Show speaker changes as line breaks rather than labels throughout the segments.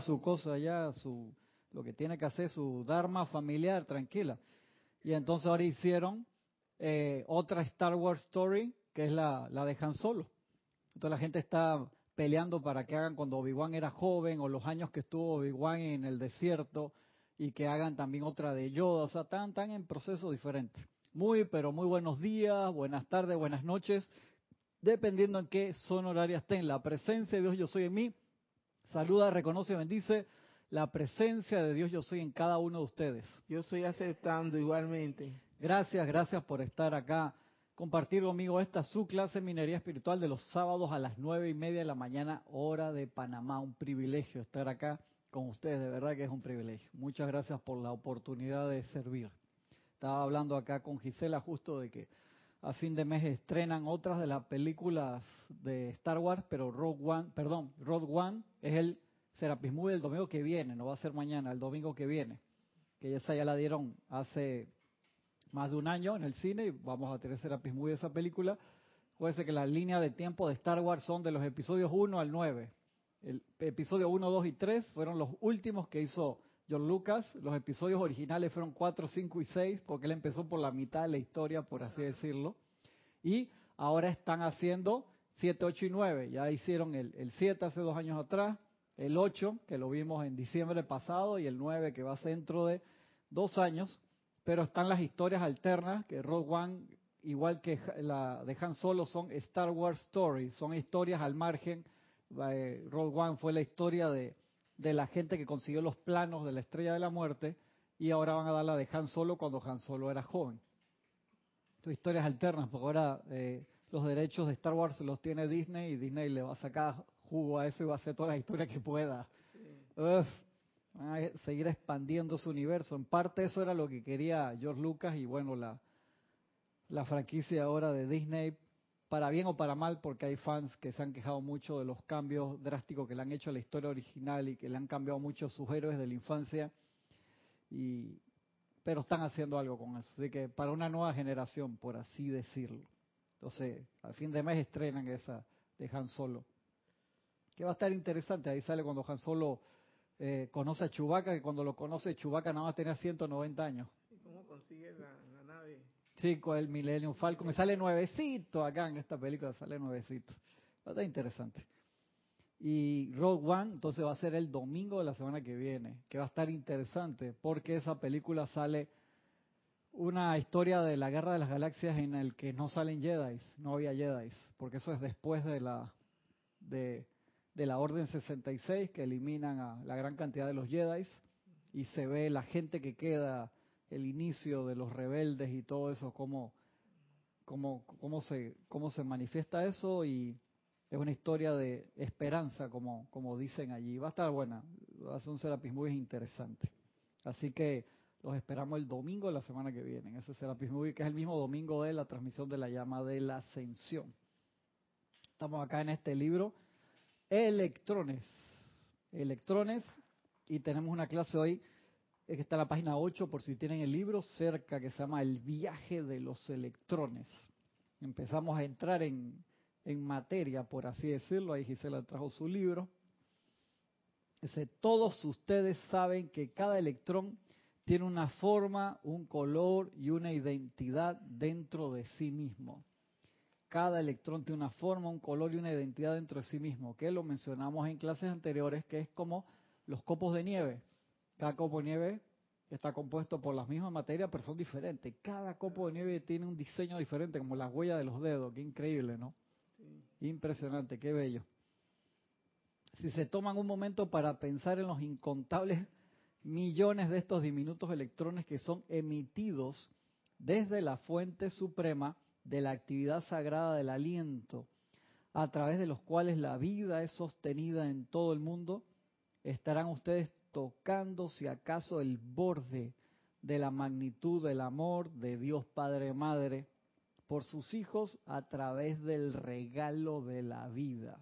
su cosa ya, su lo que tiene que hacer, su dharma familiar, tranquila. Y entonces ahora hicieron eh, otra Star Wars Story, que es la, la de Han Solo. Entonces la gente está peleando para que hagan cuando Obi-Wan era joven o los años que estuvo Obi-Wan en el desierto y que hagan también otra de Yoda. O sea, están en procesos diferentes. Muy, pero muy buenos días, buenas tardes, buenas noches, dependiendo en qué zona horaria estén. La presencia de Dios yo soy en mí. Saluda, reconoce y bendice la presencia de Dios yo soy en cada uno de ustedes.
Yo estoy aceptando igualmente.
Gracias, gracias por estar acá. Compartir conmigo esta su clase de minería espiritual de los sábados a las nueve y media de la mañana, hora de Panamá. Un privilegio estar acá con ustedes, de verdad que es un privilegio. Muchas gracias por la oportunidad de servir. Estaba hablando acá con Gisela justo de que a fin de mes estrenan otras de las películas de Star Wars, pero Rogue One, perdón, Rogue One es el Serapis Movie el domingo que viene, no va a ser mañana, el domingo que viene. Que esa ya la dieron hace más de un año en el cine y vamos a tener Serapis Movie esa película. Acuérdense que la línea de tiempo de Star Wars son de los episodios 1 al 9. El episodio 1, 2 y 3 fueron los últimos que hizo John Lucas. Los episodios originales fueron 4, 5 y 6 porque él empezó por la mitad de la historia, por así decirlo. Y ahora están haciendo 7, 8 y 9. Ya hicieron el, el 7 hace dos años atrás, el 8, que lo vimos en diciembre pasado, y el 9, que va a ser dentro de dos años, pero están las historias alternas, que Rogue One, igual que la de Han Solo, son Star Wars Stories, son historias al margen. Eh, Rogue One fue la historia de, de la gente que consiguió los planos de la Estrella de la Muerte, y ahora van a dar la de Han Solo cuando Han Solo era joven. Entonces, historias alternas, porque ahora eh, los derechos de Star Wars los tiene Disney y Disney le va a sacar jugo a eso y va a hacer toda la historia que pueda. Uf, a seguir expandiendo su universo. En parte eso era lo que quería George Lucas y bueno, la, la franquicia ahora de Disney, para bien o para mal, porque hay fans que se han quejado mucho de los cambios drásticos que le han hecho a la historia original y que le han cambiado mucho sus héroes de la infancia. Y, pero están haciendo algo con eso. Así que para una nueva generación, por así decirlo. Entonces, al fin de mes estrenan esa de Han Solo que va a estar interesante. Ahí sale cuando Han Solo eh, conoce a Chubaca, que cuando lo conoce Chubaca nada más tenía 190 años.
¿Y cómo consigue la,
con el Millennium Falcon. Me sale nuevecito acá en esta película, sale nuevecito. Estar interesante. Y Rogue One, entonces va a ser el domingo de la semana que viene, que va a estar interesante, porque esa película sale una historia de la Guerra de las Galaxias en el que no salen Jedi, no había Jedi, porque eso es después de la de de la Orden 66 que eliminan a la gran cantidad de los Jedi y se ve la gente que queda, el inicio de los rebeldes y todo eso, cómo, cómo, cómo, se, cómo se manifiesta eso y es una historia de esperanza, como, como dicen allí. Va a estar buena, va a ser un Serapis muy interesante. Así que los esperamos el domingo de la semana que viene, ese Serapis Movie, que es el mismo domingo de la transmisión de la llama de la ascensión. Estamos acá en este libro electrones. Electrones, y tenemos una clase hoy que está en la página 8 por si tienen el libro cerca que se llama El viaje de los electrones. Empezamos a entrar en, en materia, por así decirlo. Ahí Gisela trajo su libro. Dice, todos ustedes saben que cada electrón tiene una forma, un color y una identidad dentro de sí mismo cada electrón tiene una forma, un color y una identidad dentro de sí mismo, que lo mencionamos en clases anteriores, que es como los copos de nieve. Cada copo de nieve está compuesto por las mismas materias, pero son diferentes. Cada copo de nieve tiene un diseño diferente, como las huellas de los dedos. Qué increíble, ¿no? Impresionante, qué bello. Si se toman un momento para pensar en los incontables millones de estos diminutos electrones que son emitidos desde la fuente suprema, de la actividad sagrada del aliento, a través de los cuales la vida es sostenida en todo el mundo, estarán ustedes tocando si acaso el borde de la magnitud del amor de Dios Padre Madre por sus hijos a través del regalo de la vida.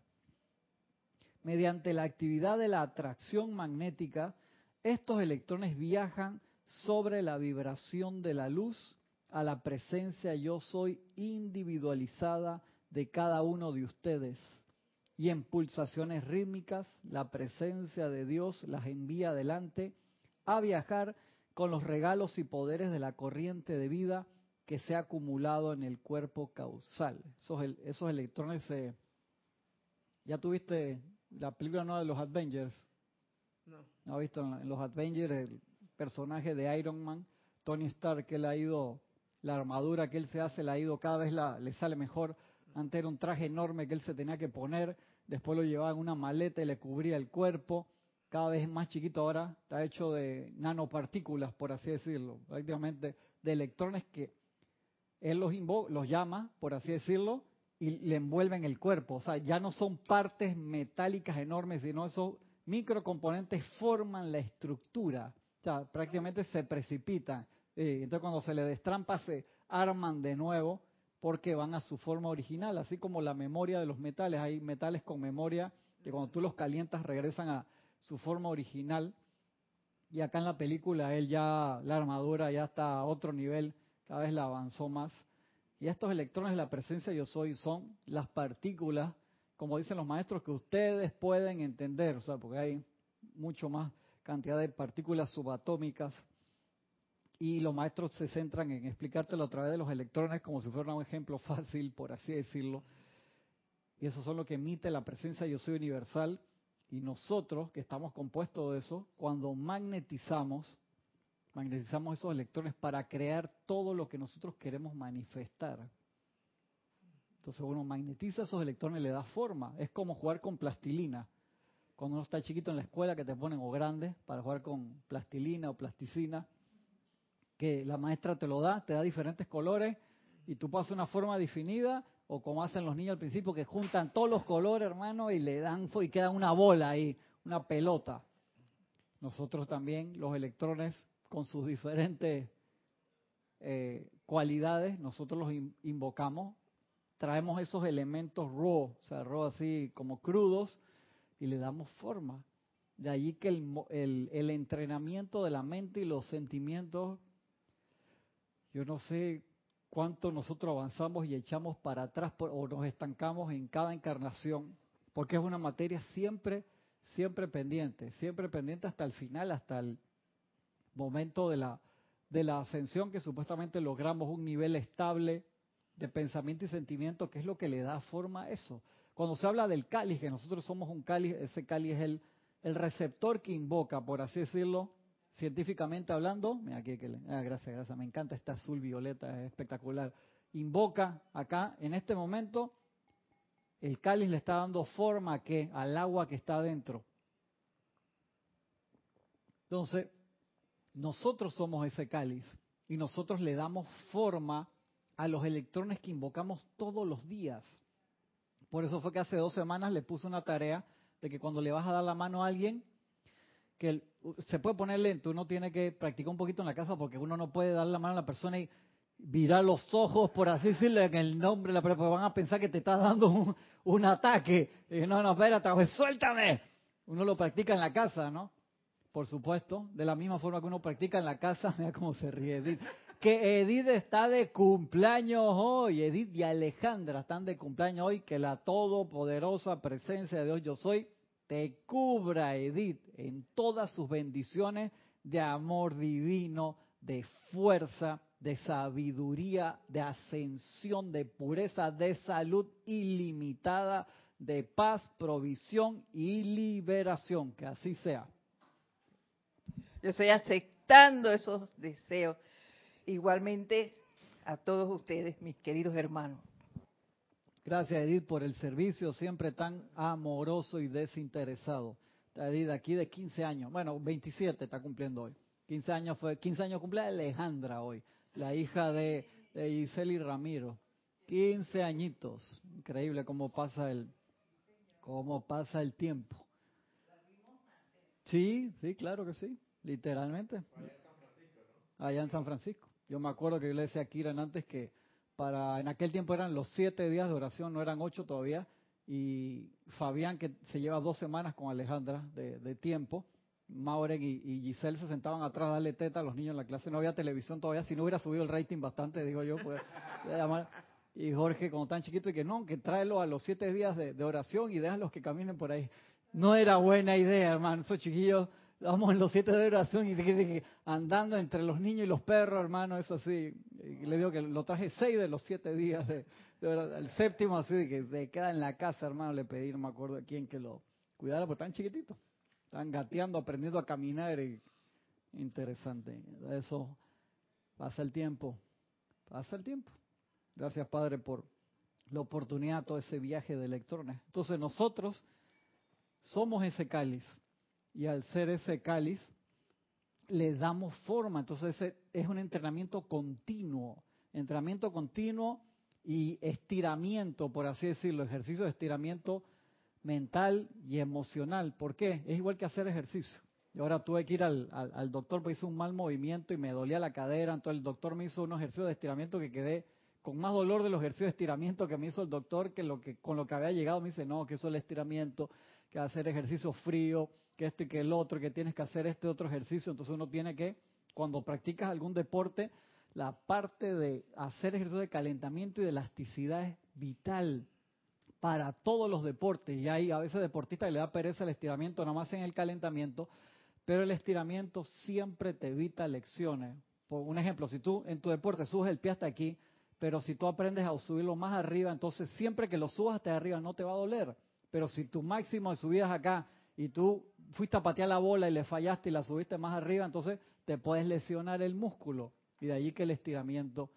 Mediante la actividad de la atracción magnética, estos electrones viajan sobre la vibración de la luz a la presencia yo soy individualizada de cada uno de ustedes, y en pulsaciones rítmicas la presencia de Dios las envía adelante a viajar con los regalos y poderes de la corriente de vida que se ha acumulado en el cuerpo causal. Esos, esos electrones se... ¿Ya tuviste la película nueva de los Avengers?
No.
¿No has visto en los Avengers el personaje de Iron Man? Tony Stark, que él ha ido, la armadura que él se hace, le ha ido cada vez la, le sale mejor. Antes era un traje enorme que él se tenía que poner, después lo llevaba en una maleta y le cubría el cuerpo. Cada vez más chiquito ahora, está hecho de nanopartículas, por así decirlo, prácticamente de electrones que él los, los llama, por así decirlo, y le envuelven el cuerpo. O sea, ya no son partes metálicas enormes, sino esos microcomponentes forman la estructura. O sea, prácticamente se precipitan. Eh, entonces cuando se le destrampa se arman de nuevo porque van a su forma original, así como la memoria de los metales. Hay metales con memoria que cuando tú los calientas regresan a su forma original. Y acá en la película él ya, la armadura ya está a otro nivel, cada vez la avanzó más. Y estos electrones de la presencia yo soy son las partículas, como dicen los maestros, que ustedes pueden entender, o sea, porque hay mucho más cantidad de partículas subatómicas y los maestros se centran en explicártelo a través de los electrones como si fuera un ejemplo fácil, por así decirlo. Y eso son lo que emite la presencia yo soy universal. Y nosotros, que estamos compuestos de eso, cuando magnetizamos, magnetizamos esos electrones para crear todo lo que nosotros queremos manifestar. Entonces uno magnetiza esos electrones le da forma. Es como jugar con plastilina. Cuando uno está chiquito en la escuela que te ponen o grande para jugar con plastilina o plasticina que la maestra te lo da, te da diferentes colores y tú pasas una forma definida o como hacen los niños al principio que juntan todos los colores, hermano, y le dan y queda una bola ahí, una pelota. Nosotros también, los electrones con sus diferentes eh, cualidades, nosotros los invocamos, traemos esos elementos raw, o sea, raw así como crudos, y le damos forma. De allí que el, el entrenamiento de la mente y los sentimientos yo no sé cuánto nosotros avanzamos y echamos para atrás o nos estancamos en cada encarnación, porque es una materia siempre, siempre pendiente, siempre pendiente hasta el final, hasta el momento de la, de la ascensión que supuestamente logramos un nivel estable de pensamiento y sentimiento, que es lo que le da forma a eso. Cuando se habla del cáliz, que nosotros somos un cáliz, ese cáliz es el, el receptor que invoca, por así decirlo, científicamente hablando, mira aquí que ah, gracias, gracias, me encanta esta azul violeta, es espectacular. Invoca acá, en este momento, el cáliz le está dando forma a qué? Al agua que está adentro. Entonces, nosotros somos ese cáliz y nosotros le damos forma a los electrones que invocamos todos los días. Por eso fue que hace dos semanas le puse una tarea de que cuando le vas a dar la mano a alguien, que se puede poner lento, uno tiene que practicar un poquito en la casa porque uno no puede dar la mano a la persona y virar los ojos, por así decirle, en el nombre, la persona, van a pensar que te está dando un, ataque. Y no, no, espérate, pues, suéltame. Uno lo practica en la casa, ¿no? Por supuesto, de la misma forma que uno practica en la casa, mira cómo se ríe Edith. Que Edith está de cumpleaños hoy, Edith y Alejandra están de cumpleaños hoy, que la todopoderosa presencia de Dios yo soy te cubra, Edith, en todas sus bendiciones de amor divino, de fuerza, de sabiduría, de ascensión, de pureza, de salud ilimitada, de paz, provisión y liberación. Que así sea.
Yo estoy aceptando esos deseos. Igualmente a todos ustedes, mis queridos hermanos.
Gracias, Edith, por el servicio siempre tan amoroso y desinteresado. Edith, aquí de 15 años, bueno, 27 está cumpliendo hoy. 15 años fue, 15 años cumple Alejandra hoy, la hija de, de Giselle y Ramiro. 15 añitos. Increíble cómo pasa el, cómo pasa el tiempo. Sí, sí, claro que sí, literalmente. Allá en San Francisco. Yo me acuerdo que yo le decía a Kiran antes que para, en aquel tiempo eran los siete días de oración, no eran ocho todavía, y Fabián, que se lleva dos semanas con Alejandra de, tiempo, Mauren y, Giselle se sentaban atrás a darle teta a los niños en la clase, no había televisión todavía, si no hubiera subido el rating bastante, digo yo, pues, llamar. Y Jorge, como tan chiquito, y que no, que tráelo a los siete días de, de oración y déjalos que caminen por ahí. No era buena idea, hermano. Esos chiquillos, vamos en los siete de oración y andando entre los niños y los perros, hermano, eso así. Le digo que lo traje seis de los siete días de, de El séptimo, así, de que se queda en la casa, hermano. Le pedí, no me acuerdo a quién que lo cuidara, porque están chiquititos. Están gateando, aprendiendo a caminar. Y, interesante. Eso pasa el tiempo. Pasa el tiempo. Gracias, Padre, por la oportunidad, todo ese viaje de electrones. Entonces nosotros somos ese cáliz y al ser ese cáliz le damos forma. Entonces ese es un entrenamiento continuo, entrenamiento continuo y estiramiento, por así decirlo, ejercicio de estiramiento mental y emocional. ¿Por qué? Es igual que hacer ejercicio. Y ahora tuve que ir al, al, doctor porque hice un mal movimiento y me dolía la cadera. Entonces el doctor me hizo unos ejercicios de estiramiento que quedé con más dolor de los ejercicios de estiramiento que me hizo el doctor que lo que con lo que había llegado me dice no que eso es el estiramiento que hacer ejercicio frío que esto y que el otro que tienes que hacer este otro ejercicio. Entonces uno tiene que cuando practicas algún deporte la parte de hacer ejercicio de calentamiento y de elasticidad es vital para todos los deportes. Y hay a veces deportistas que le da pereza el estiramiento nada más en el calentamiento pero el estiramiento siempre te evita lecciones. Por un ejemplo si tú en tu deporte subes el pie hasta aquí pero si tú aprendes a subirlo más arriba, entonces siempre que lo subas hasta arriba no te va a doler. Pero si tu máximo de subida es acá y tú fuiste a patear la bola y le fallaste y la subiste más arriba, entonces te puedes lesionar el músculo. Y de allí que el estiramiento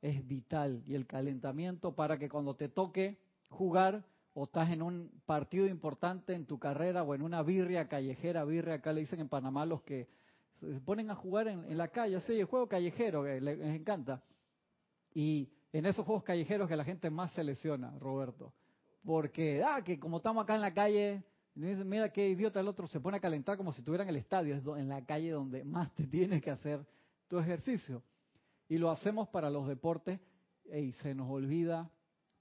es vital y el calentamiento para que cuando te toque jugar o estás en un partido importante en tu carrera o en una birria callejera, birria acá le dicen en Panamá los que se ponen a jugar en, la calle, sí, el juego callejero, que les encanta. Y en esos juegos callejeros que la gente más se lesiona, Roberto. Porque, ah, que como estamos acá en la calle, mira qué idiota el otro, se pone a calentar como si estuviera en el estadio, es en la calle donde más te tienes que hacer tu ejercicio. Y lo hacemos para los deportes y se nos olvida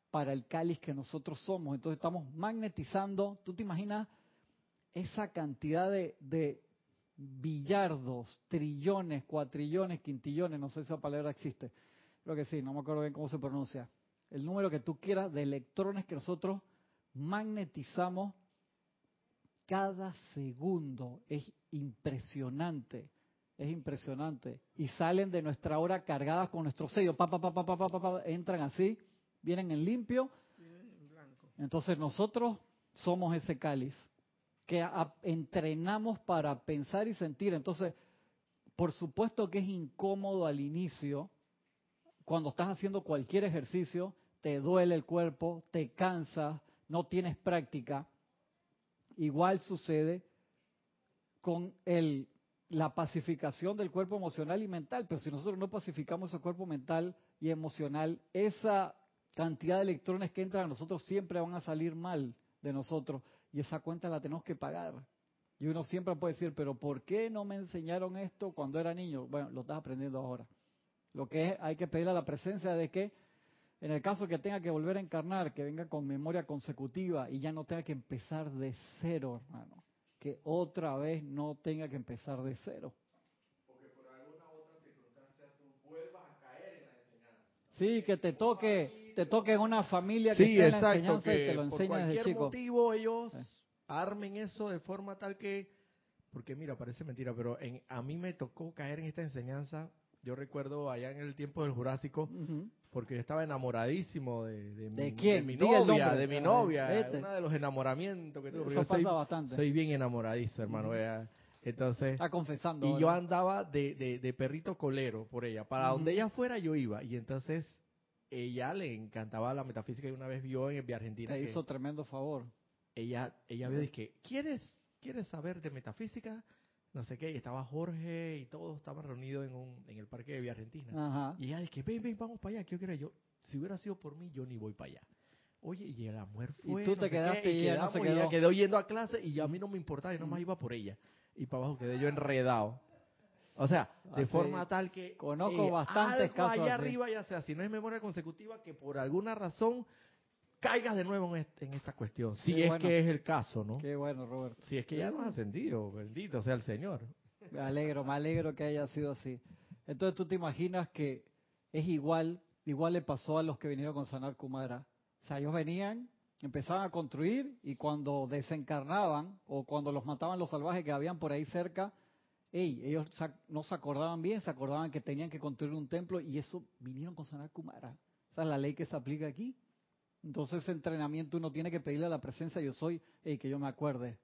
para el cáliz que nosotros somos. Entonces estamos magnetizando, tú te imaginas esa cantidad de, de billardos, trillones, cuatrillones, quintillones, no sé si esa palabra existe, creo que sí, no me acuerdo bien cómo se pronuncia, el número que tú quieras de electrones que nosotros magnetizamos cada segundo. Es impresionante, es impresionante. Y salen de nuestra hora cargadas con nuestro sello, pa, pa, entran así, vienen en limpio. Entonces nosotros somos ese cáliz que entrenamos para pensar y sentir. Entonces, por supuesto que es incómodo al inicio, cuando estás haciendo cualquier ejercicio, te duele el cuerpo, te cansas, no tienes práctica, Igual sucede con el, la pacificación del cuerpo emocional y mental, pero si nosotros no pacificamos ese cuerpo mental y emocional, esa cantidad de electrones que entran a nosotros siempre van a salir mal de nosotros y esa cuenta la tenemos que pagar. Y uno siempre puede decir, pero ¿por qué no me enseñaron esto cuando era niño? Bueno, lo estás aprendiendo ahora. Lo que es, hay que pedir a la presencia de que, en el caso que tenga que volver a encarnar, que venga con memoria consecutiva y ya no tenga que empezar de cero, hermano. Que otra vez no tenga que empezar de cero.
Porque por alguna otra circunstancia tú vuelvas a caer en la enseñanza.
Sí, que te toque, te toque en una familia que
Sí,
esté en la
exacto,
enseñanza y
que
te lo
por
enseña desde
cualquier
chico.
motivo ellos
Sí.
armen eso de forma tal que, porque mira, parece mentira, pero en, a mí me tocó caer en esta enseñanza, yo recuerdo allá en el tiempo del Jurásico, porque yo estaba enamoradísimo de, de,
¿De
mi,
quién?
de mi
el
novia, de mi
Ah,
novia, uno de los enamoramientos que tuve,
Eso
yo soy,
pasa bastante.
soy bien enamoradizo, hermano. Entonces,
Está confesando.
y yo andaba de, de, de perrito colero por ella. Para donde ella fuera, yo iba. Y entonces, ella le encantaba la metafísica y una vez vio en Via Argentina
Te
que
hizo tremendo favor.
ella, ella vio y que ¿quieres, ¿quieres saber de metafísica? No sé qué. Y estaba Jorge y todos estaban reunidos en, un, en el parque de Via Argentina.
Ajá.
Y ella dice, ven, ven, vamos para allá. ¿Qué yo quiero? Yo, si hubiera sido por mí, yo ni voy para allá. Oye, y mujer
Y
fue.
tú
no
te
sé qué,
quedaste y no se
y ella
quedó.
yendo a clase y a mí no me importaba, yo nomás iba por ella. Y para abajo quedé yo enredado. O sea, de
Así,
forma tal que.
conozco bastantes
algo
casos
allá
así.
arriba, ya sea, si no es memoria consecutiva, que por alguna razón caigas de nuevo en, este- en esta cuestión. Si
Qué
es
bueno.
que es el caso, ¿no?
Qué bueno, Roberto.
Si es que ya nos ha ascendido, bendito sea el Señor.
Me alegro, me alegro que haya sido así. Entonces tú te imaginas que es igual igual le pasó a los que vinieron con Sanat Kumara. O sea, ellos venían, empezaban a construir y cuando desencarnaban o cuando los mataban los salvajes que habían por ahí cerca, ey, ellos no se acordaban bien, se acordaban que tenían que construir un templo y eso vinieron con Sanat Kumara. Esa es la ley que se aplica aquí. Entonces ese entrenamiento uno tiene que pedirle a la presencia yo soy, ey, que yo me acuerde.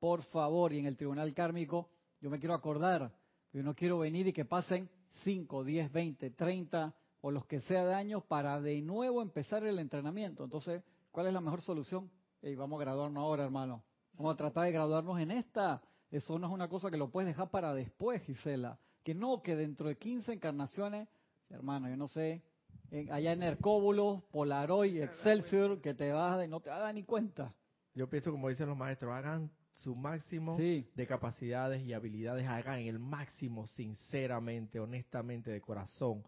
Por favor, y en el tribunal kármico, yo me quiero acordar, yo no quiero venir y que pasen 5, 10, 20, 30 o los que sea de años para de nuevo empezar el entrenamiento. Entonces, ¿cuál es la mejor solución? Ey, vamos a graduarnos ahora, hermano. Vamos a tratar de graduarnos en esta. Eso no es una cosa que lo puedes dejar para después, Gisela. Que no, que dentro de 15 encarnaciones, hermano, yo no sé, allá en Hercóbulos, Polaroid, Excelsior, que te vas y no te das ni cuenta.
Yo pienso, como dicen los maestros, hagan su máximo de capacidades y habilidades, hagan el máximo sinceramente, honestamente, de corazón.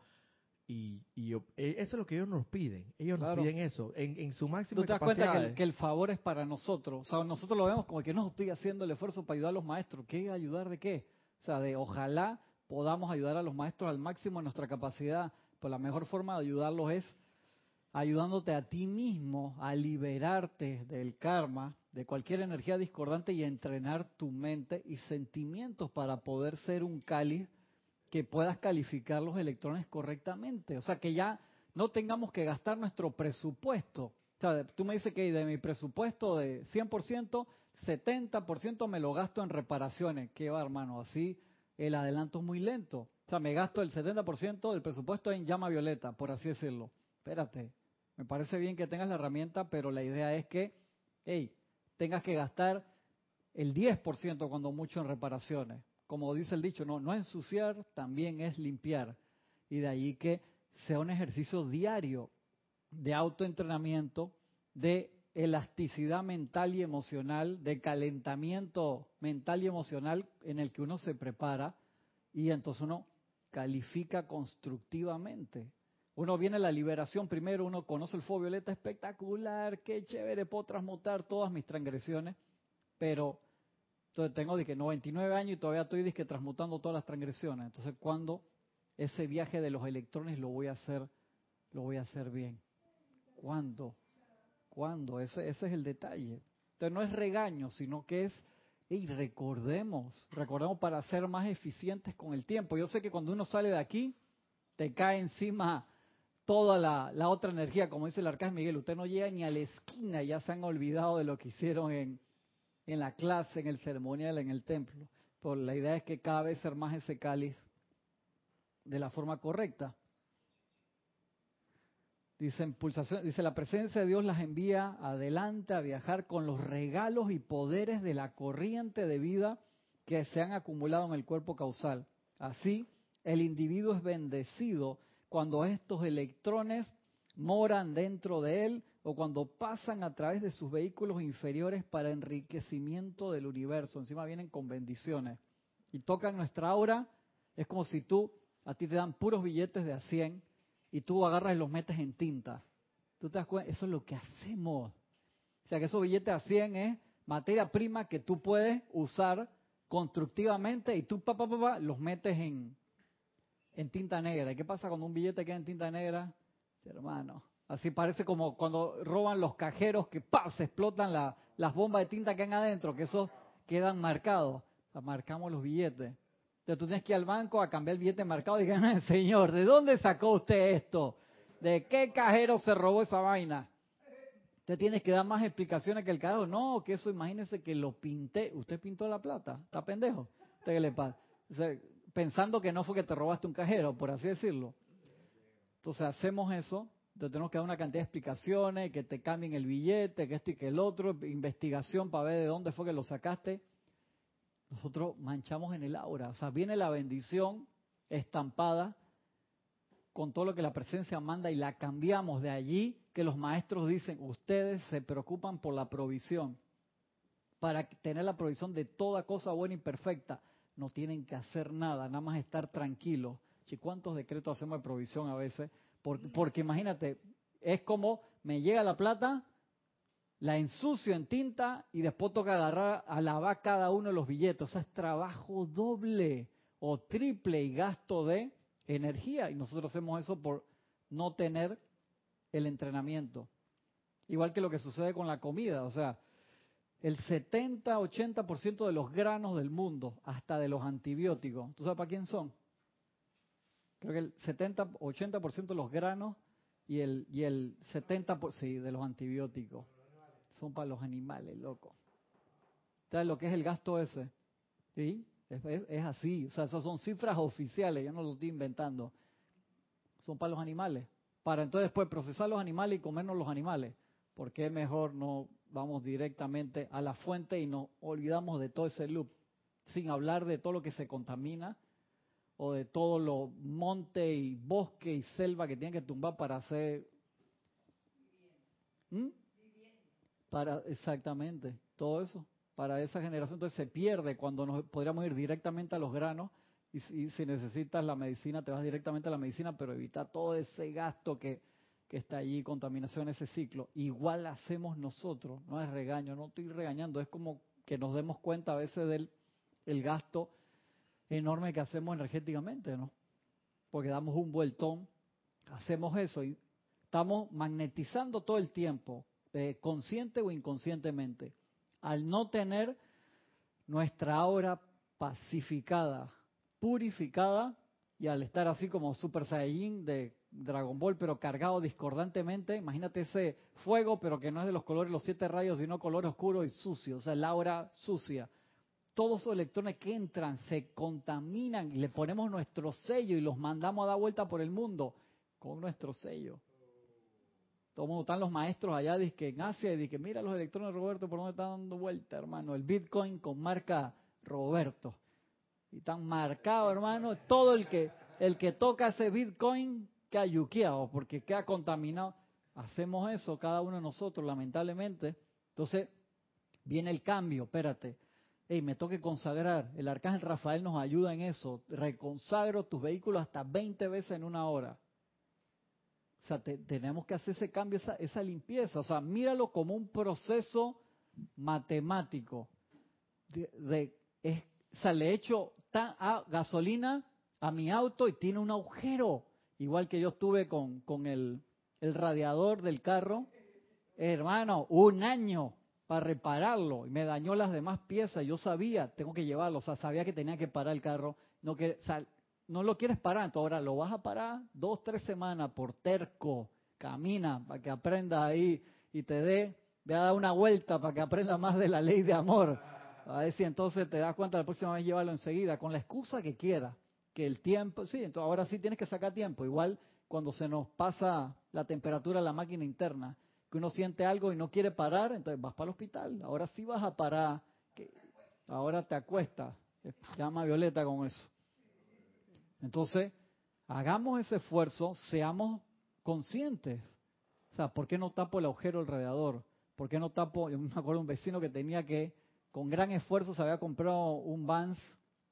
Y, y, eh, eso es lo que ellos nos piden. Ellos nos piden eso, en, su máximo
¿Tú te das cuenta que el, favor es para nosotros? O sea, nosotros lo vemos como que no estoy haciendo el esfuerzo para ayudar a los maestros. ¿Qué ayudar de qué? O sea, de ojalá podamos ayudar a los maestros al máximo de nuestra capacidad. Pues la mejor forma de ayudarlos es ayudándote a ti mismo a liberarte del karma, de cualquier energía discordante y entrenar tu mente y sentimientos para poder ser un cáliz que puedas calificar los electrones correctamente. O sea, que ya no tengamos que gastar nuestro presupuesto. O sea, tú me dices que de mi presupuesto de 100%, 70% me lo gasto en reparaciones. ¿Qué va, hermano? Así el adelanto es muy lento. O sea, me gasto el 70% del presupuesto en llama violeta, por así decirlo. Espérate, me parece bien que tengas la herramienta, pero la idea es que, hey, tengas que gastar el 10% cuando mucho en reparaciones. Como dice el dicho, no, no ensuciar también es limpiar. Y de ahí que sea un ejercicio diario de autoentrenamiento, de elasticidad mental y emocional, de calentamiento mental y emocional en el que uno se prepara y entonces uno califica constructivamente. Uno viene a la liberación primero, uno conoce el fuego violeta espectacular, qué chévere, puedo transmutar todas mis transgresiones, pero entonces tengo de que 99 años y todavía estoy que transmutando todas las transgresiones. Entonces, ¿cuándo ese viaje de los electrones lo voy a hacer, lo voy a hacer bien? ¿Cuándo? ¿Cuándo? Ese, ese es el detalle. Entonces no es regaño, sino que es, y recordemos, recordemos para ser más eficientes con el tiempo. Yo sé que cuando uno sale de aquí, te cae encima toda la, otra energía, como dice el arcángel Miguel, usted no llega ni a la esquina, ya se han olvidado de lo que hicieron en, en la clase, en el ceremonial, en el templo. Por la idea es que cada vez ser más ese cáliz de la forma correcta. Dice, pulsación, dice, la presencia de Dios las envía adelante a viajar con los regalos y poderes de la corriente de vida que se han acumulado en el cuerpo causal. Así, el individuo es bendecido cuando estos electrones moran dentro de él o cuando pasan a través de sus vehículos inferiores para enriquecimiento del universo. Encima vienen con bendiciones y tocan nuestra aura. Es como si tú, a ti te dan puros billetes de a 100 y tú agarras y los metes en tinta. ¿Tú te das cuenta? Eso es lo que hacemos. O sea que esos billetes a 100 es materia prima que tú puedes usar constructivamente y tú pa, pa, pa, los metes en, en tinta negra. ¿Y qué pasa cuando un billete queda en tinta negra? Hermano, así parece como cuando roban los cajeros que ¡pam! se explotan las bombas de tinta que hay adentro, que esos quedan marcados. marcamos los billetes. Entonces tú tienes que ir al banco a cambiar el billete marcado y digan, señor, ¿de dónde sacó usted esto? ¿De qué cajero se robó esa vaina? Usted tiene que dar más explicaciones que el carajo. No, que eso imagínese que lo pinté. ¿Usted pintó la plata? ¿Está pendejo? ¿Usted qué le pasa? pensando que no fue que te robaste un cajero, por así decirlo. Entonces hacemos eso, entonces tenemos que dar una cantidad de explicaciones, que te cambien el billete, que esto y que el otro, investigación para ver de dónde fue que lo sacaste. Nosotros manchamos en el aura, o sea, viene la bendición estampada con todo lo que la presencia manda y la cambiamos de allí que los maestros dicen, ustedes se preocupan por la provisión, para tener la provisión de toda cosa buena y perfecta no tienen que hacer nada, nada más estar tranquilos. ¿Y cuántos decretos hacemos de provisión a veces? Porque, porque imagínate, es como me llega la plata, la ensucio en tinta y después toca agarrar a lavar cada uno de los billetes. O sea, es trabajo doble o triple y gasto de energía. Y nosotros hacemos eso por no tener el entrenamiento. Igual que lo que sucede con la comida, o sea, el 70-80% de los granos del mundo, hasta de los antibióticos, ¿tú sabes para quién son? Creo que el 70-80% de los granos y el, y el 70% sí, de los antibióticos son para los animales, loco. ¿Sabes lo que es el gasto ese? ¿Sí? Es, así, o sea, esas son cifras oficiales, yo no lo estoy inventando. Son para los animales. Para entonces después procesar los animales y comernos los animales. ¿Por qué mejor no vamos directamente a la fuente y nos olvidamos de todo ese loop? Sin hablar de todo lo que se contamina o de todo lo monte y bosque y selva que tienen que tumbar para hacer... ¿Mm? Para, exactamente, todo eso para esa generación, entonces se pierde cuando nos podríamos ir directamente a los granos y, si necesitas la medicina te vas directamente a la medicina, pero evita todo ese gasto que, que está allí, contaminación, ese ciclo. Igual hacemos nosotros, no es regaño, no estoy regañando, es como que nos demos cuenta a veces del el gasto enorme que hacemos energéticamente, ¿no? Porque damos un vueltón, hacemos eso y estamos magnetizando todo el tiempo, eh, consciente o inconscientemente al no tener nuestra aura pacificada, purificada, y al estar así como Super Saiyajin de Dragon Ball, pero cargado discordantemente, imagínate ese fuego, pero que no es de los colores, los siete rayos, sino color oscuro y sucio, o sea, la aura sucia. Todos esos electrones que entran se contaminan y le ponemos nuestro sello y los mandamos a dar vuelta por el mundo con nuestro sello. Todo mundo están los maestros allá que en Asia y que mira los electrones Roberto por dónde están dando vuelta, hermano. El Bitcoin con marca Roberto. Y están marcados, hermano. Todo el que el que toca ese Bitcoin queda yuqueado porque queda contaminado. Hacemos eso cada uno de nosotros, lamentablemente. Entonces viene el cambio, espérate. Hey, me toque consagrar. El arcángel Rafael nos ayuda en eso. Reconsagro tus vehículos hasta 20 veces en una hora. O sea, tenemos que hacer ese cambio, esa, esa limpieza. O sea, míralo como un proceso matemático. De, sea, le echo gasolina a mi auto y tiene un agujero. Igual que yo estuve con, con el, el radiador del carro. Hermano, un año para repararlo y me dañó las demás piezas. Yo sabía, tengo que llevarlo, o sea, sabía que tenía que parar el carro. No que, no lo quieres parar, entonces ahora lo vas a parar dos, tres semanas por terco, camina para que aprenda ahí y te dé, ve a dar una vuelta para que aprenda más de la ley de amor. A ver entonces te das cuenta la próxima vez llevarlo enseguida, con la excusa que quiera, que el tiempo, sí, entonces ahora sí tienes que sacar tiempo, igual cuando se nos pasa la temperatura la máquina interna, que uno siente algo y no quiere parar, entonces vas para el hospital, ahora sí vas a parar, que ahora te acuestas, llama Violeta con eso. Entonces, hagamos ese esfuerzo, seamos conscientes. O sea, ¿por qué no tapo el agujero alrededor? ¿Por qué no tapo? Yo me acuerdo un vecino que tenía que, con gran esfuerzo, se había comprado un Vans,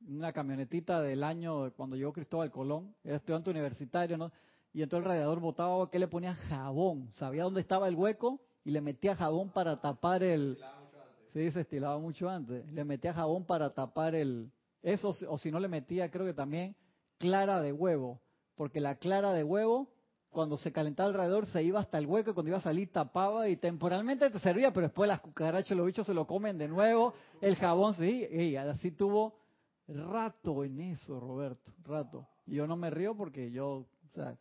una camionetita del año cuando llegó Cristóbal Colón, era estudiante universitario, ¿no? Y entonces el radiador botaba que le ponía jabón, sabía dónde estaba el hueco y le metía jabón para tapar el... Sí, se estilaba mucho antes. Le metía jabón para tapar el... Eso, o si no le metía, creo que también clara de huevo, porque la clara de huevo, cuando se calentaba alrededor, se iba hasta el hueco y cuando iba a salir tapaba y temporalmente te servía, pero después las cucarachas, los bichos se lo comen de nuevo, el jabón, sí, y así tuvo rato en eso, Roberto, rato. Y yo no me río porque yo, o sea,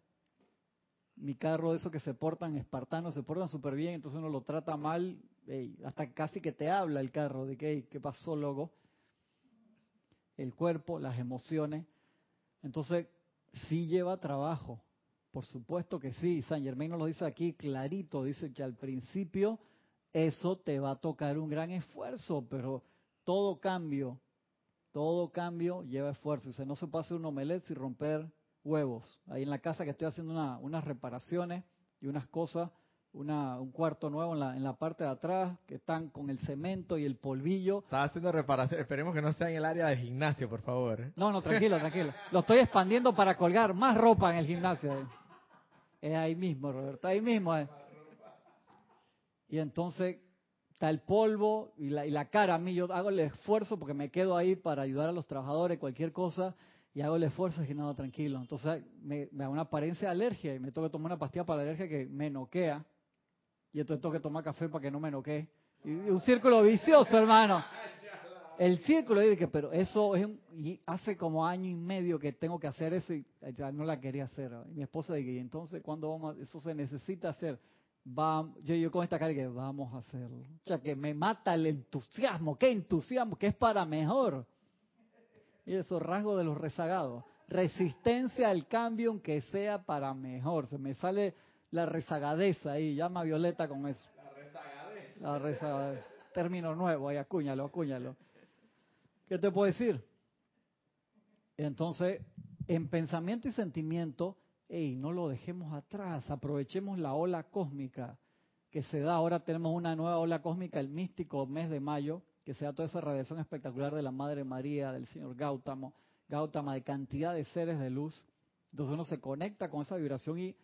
mi carro, eso que se portan espartanos, se portan súper bien, entonces uno lo trata mal, hasta casi que te habla el carro de que, ¿qué pasó, loco? El cuerpo, las emociones. Entonces, sí lleva trabajo, por supuesto que sí. San Germain nos lo dice aquí clarito, dice que al principio eso te va a tocar un gran esfuerzo, pero todo cambio, todo cambio lleva esfuerzo. Dice, no se puede hacer un omelette sin romper huevos. Ahí en la casa que estoy haciendo unas reparaciones y unas cosas, una, un cuarto nuevo en la, en la parte de atrás, que están con el cemento y el polvillo.
Está haciendo reparación, esperemos que no sea en el área de gimnasio, por favor.
No, no, tranquilo, tranquilo. Lo estoy expandiendo para colgar más ropa en el gimnasio. Es ahí mismo, Roberto, ahí mismo. Eh. Y entonces está el polvo y la, y la cara. A mí yo hago el esfuerzo porque me quedo ahí para ayudar a los trabajadores, cualquier cosa. y hago el esfuerzo y no, tranquilo. Entonces me, da una apariencia de alergia y me tengo que tomar una pastilla para la alergia que me noquea. Y entonces tengo que tomar café para que no me noquee. Y, un círculo vicioso, hermano. El círculo, y que, pero eso es y hace como año y medio que tengo que hacer eso y ya no la quería hacer. Y mi esposa dice, y entonces cuando vamos, eso se necesita hacer. Va, yo, yo con esta cara que vamos a hacerlo. O sea, que me mata el entusiasmo. ¿Qué entusiasmo? Que es para mejor. Y esos rasgos de los rezagados. Resistencia al cambio, aunque sea para mejor. Se me sale la rezagadeza ahí. Llama a Violeta con eso. La rezagadeza. La rezagadeza. Término nuevo, ahí acúñalo, acúñalo. ¿Qué te puedo decir? Entonces, en pensamiento y sentimiento, hey, no lo dejemos atrás, aprovechemos la ola cósmica que se da. Ahora tenemos una nueva ola cósmica, el místico mes de mayo, que sea toda esa radiación espectacular de la Madre María, del Señor Gautama, Gautama, de cantidad de seres de luz. Entonces uno se conecta con esa vibración y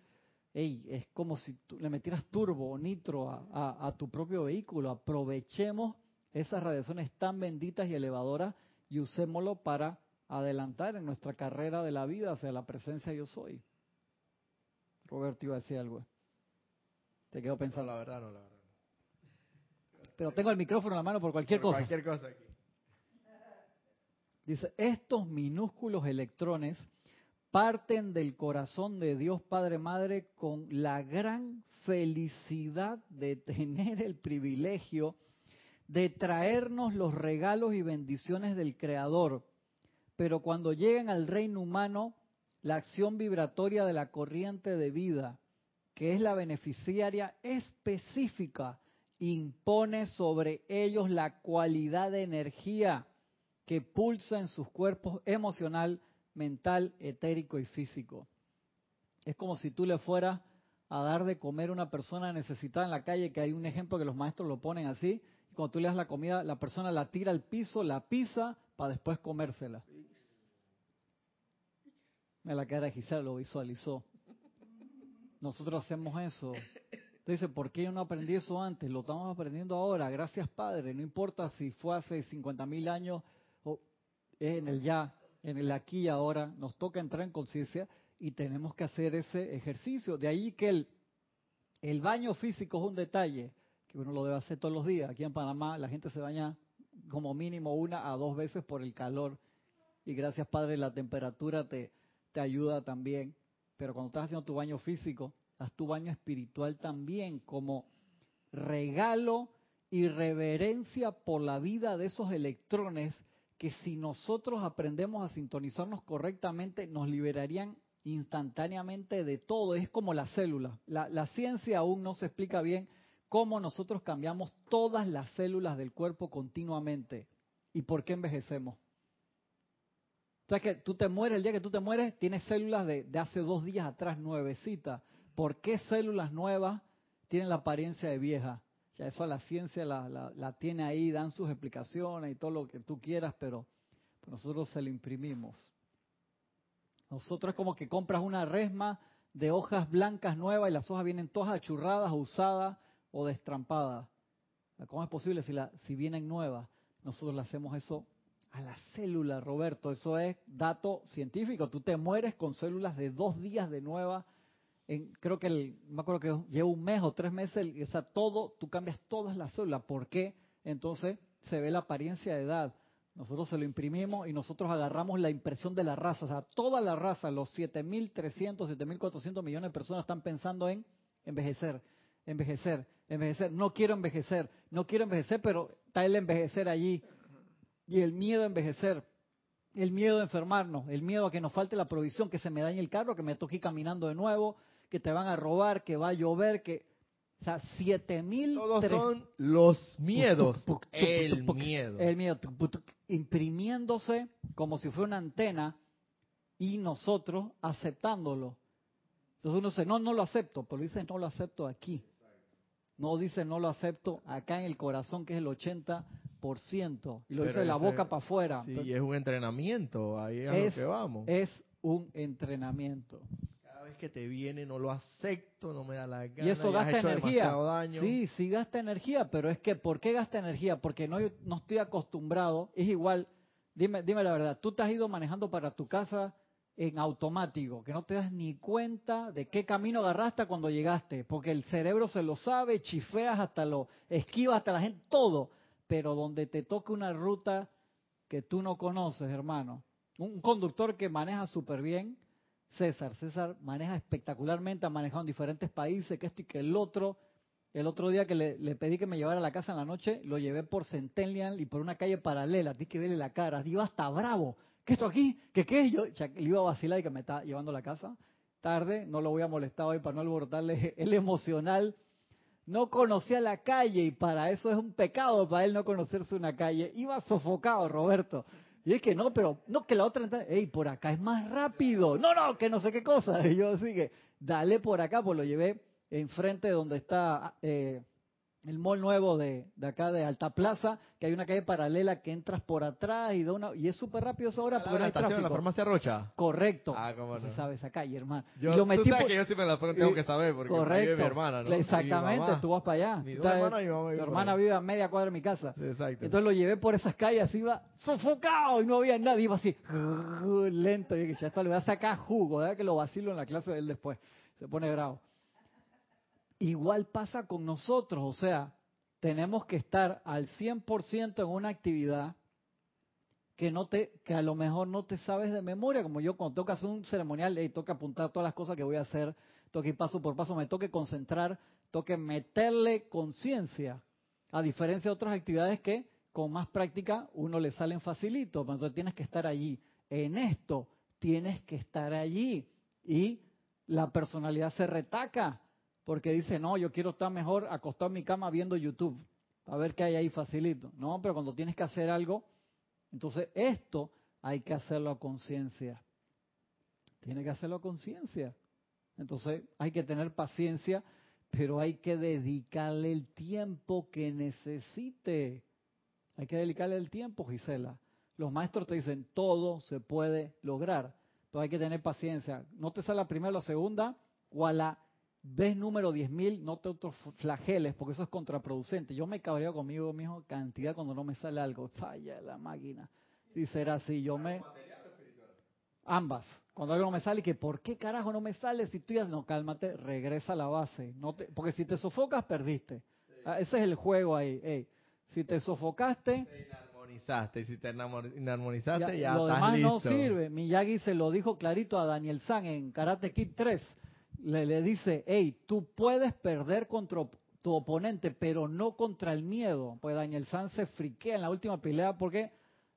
es como si tú le metieras turbo o nitro a, tu propio vehículo. Aprovechemos esas radiaciones tan benditas y elevadoras y usémoslo para adelantar en nuestra carrera de la vida hacia la presencia yo soy. Roberto iba a decir algo. Te quedo pensando.
la verdad, no, la verdad.
Pero tengo el micrófono en la mano por cualquier cosa.
Cualquier cosa aquí.
Dice, estos minúsculos electrones parten del corazón de Dios Padre Madre con la gran felicidad de tener el privilegio de traernos los regalos y bendiciones del Creador. Pero cuando llegan al reino humano, la acción vibratoria de la corriente de vida, que es la beneficiaria específica impone sobre ellos la cualidad de energía que pulsa en sus cuerpos emocional, mental, etérico y físico. Es como si tú le fueras a dar de comer a una persona necesitada en la calle, que hay un ejemplo que los maestros lo ponen así, y cuando tú le das la comida, la persona la tira al piso, la pisa, para después comérsela. Me la cara de Gisela lo visualizó. Nosotros hacemos eso dice, ¿por qué yo no aprendí eso antes? Lo estamos aprendiendo ahora. Gracias, Padre. No importa si fue hace 50 mil años o en el ya, en el aquí y ahora. Nos toca entrar en conciencia y tenemos que hacer ese ejercicio. De ahí que el, baño físico es un detalle que uno lo debe hacer todos los días. Aquí en Panamá la gente se baña como mínimo una a dos veces por el calor. Y gracias, Padre, la temperatura te, te ayuda también. Pero cuando estás haciendo tu baño físico, haz tu baño espiritual también como regalo y reverencia por la vida de esos electrones que si nosotros aprendemos a sintonizarnos correctamente nos liberarían instantáneamente de todo. Es como la célula. La, la ciencia aún no se explica bien cómo nosotros cambiamos todas las células del cuerpo continuamente y por qué envejecemos. O sea que tú te mueres, el día que tú te mueres, tienes células de, de hace dos días atrás, nuevecitas ¿Por qué células nuevas tienen la apariencia de vieja? Ya eso la ciencia la, tiene ahí, dan sus explicaciones y todo lo que tú quieras, pero nosotros se lo imprimimos. Nosotros es como que compras una resma de hojas blancas nuevas y las hojas vienen todas achurradas, usadas o destrampadas. ¿Cómo es posible si, la, si vienen nuevas? Nosotros le hacemos eso a la célula, Roberto. Eso es dato científico. Tú te mueres con células de dos días de nueva creo que el, me acuerdo que lleva un mes o tres meses, o sea, todo, tú cambias todas las células. ¿Por qué? Entonces se ve la apariencia de edad. Nosotros se lo imprimimos y nosotros agarramos la impresión de la raza. O sea, toda la raza, los 7.300, 7.400 millones de personas están pensando en envejecer, envejecer, envejecer. No quiero envejecer, no quiero envejecer, pero está el envejecer allí. Y el miedo a envejecer, el miedo a enfermarnos, el miedo a que nos falte la provisión, que se me dañe el carro, que me toque caminando de nuevo, que te van a robar, que va a llover, que... O sea, siete mil...
Todos son los miedos. el miedo.
El miedo. Imprimiéndose como si fuera una antena y nosotros aceptándolo. Entonces uno dice, no, no lo acepto, pero dice, no lo acepto aquí. No dice, no lo acepto acá en el corazón, que es el 80%. Y lo dice de la boca para afuera.
Sí, es un entrenamiento, ahí es, a lo que vamos.
Es un entrenamiento
que te viene, no lo acepto, no me da la gana.
Y eso gasta energía. Sí, sí gasta energía, pero es que ¿por qué gasta energía? Porque no, no estoy acostumbrado, es igual, Dime, dime la verdad, tú te has ido manejando para tu casa en automático, que no te das ni cuenta de qué camino agarraste cuando llegaste, porque el cerebro se lo sabe, chifeas hasta lo, esquivas hasta la gente, todo, pero donde te toque una ruta que tú no conoces, hermano. Un conductor que maneja súper bien, César, César maneja espectacularmente, ha manejado en diferentes países, que esto y que el otro. El otro día que le, pedí que me llevara a la casa en la noche, lo llevé por Centennial y por una calle paralela, di que verle la cara, iba hasta bravo, ¿qué esto aquí? ¿Qué qué? Yo le iba a vacilar y que me está llevando a la casa. Tarde, no lo voy a molestar hoy para no alborotarle el emocional. No conocía la calle y para eso es un pecado para él no conocerse una calle. Iba sofocado, Roberto. Y es que no, pero no que la otra, ey, por acá es más rápido. No, no, que no sé qué cosa. Y yo así que, dale por acá, pues lo llevé enfrente de donde está eh, el mall nuevo de, de, acá de Alta Plaza, que hay una calle paralela que entras por atrás y da una y es súper rápido esa hora
porque
la
estación la farmacia Rocha.
Correcto. Ah, cómo no. Se sabe esa calle, hermano.
Yo, tú sabes que yo siempre la tengo que saber porque
correcto.
mi hermana, ¿no?
Exactamente, tú vas para allá.
Mi hermana, mi
mamá tu hermana vive a media cuadra de mi casa.
Sí, exacto.
Entonces lo llevé por esas calles, iba sofocado y no había nadie, iba así lento y dije, ya está, le voy a sacar jugo, ¿verdad? Que lo vacilo en la clase de él después. Se pone bravo. Igual pasa con nosotros, o sea, tenemos que estar al 100% en una actividad que no te que a lo mejor no te sabes de memoria, como yo cuando toca hacer un ceremonial y toca apuntar todas las cosas que voy a hacer, toque paso por paso, me toque concentrar, toque meterle conciencia, a diferencia de otras actividades que con más práctica uno le salen facilito, entonces tienes que estar allí. En esto tienes que estar allí y la personalidad se retaca porque dice, no, yo quiero estar mejor acostado en mi cama viendo YouTube, a ver qué hay ahí facilito. No, pero cuando tienes que hacer algo, entonces esto hay que hacerlo a conciencia. Tiene que hacerlo a conciencia. Entonces hay que tener paciencia, pero hay que dedicarle el tiempo que necesite. Hay que dedicarle el tiempo, Gisela. Los maestros te dicen, todo se puede lograr, pero hay que tener paciencia. No te sale la primera o la segunda, o a la ves número 10.000, no te flageles porque eso es contraproducente. Yo me cabreo conmigo mismo cantidad cuando no me sale algo. Falla la máquina. Si será así, yo me... Ambas. Cuando algo no me sale, que ¿por qué carajo no me sale? Si tú ya no, cálmate, regresa a la base. No te... Porque si te sofocas, perdiste. Ah, ese es el juego ahí. Si te sofocaste...
Te inarmonizaste. Y si te inarmonizaste, ya,
Lo demás no sirve. Miyagi se lo dijo clarito a Daniel San en Karate Kid 3 le, le dice, hey, tú puedes perder contra tu oponente, pero no contra el miedo. Pues Daniel San se friquea en la última pelea porque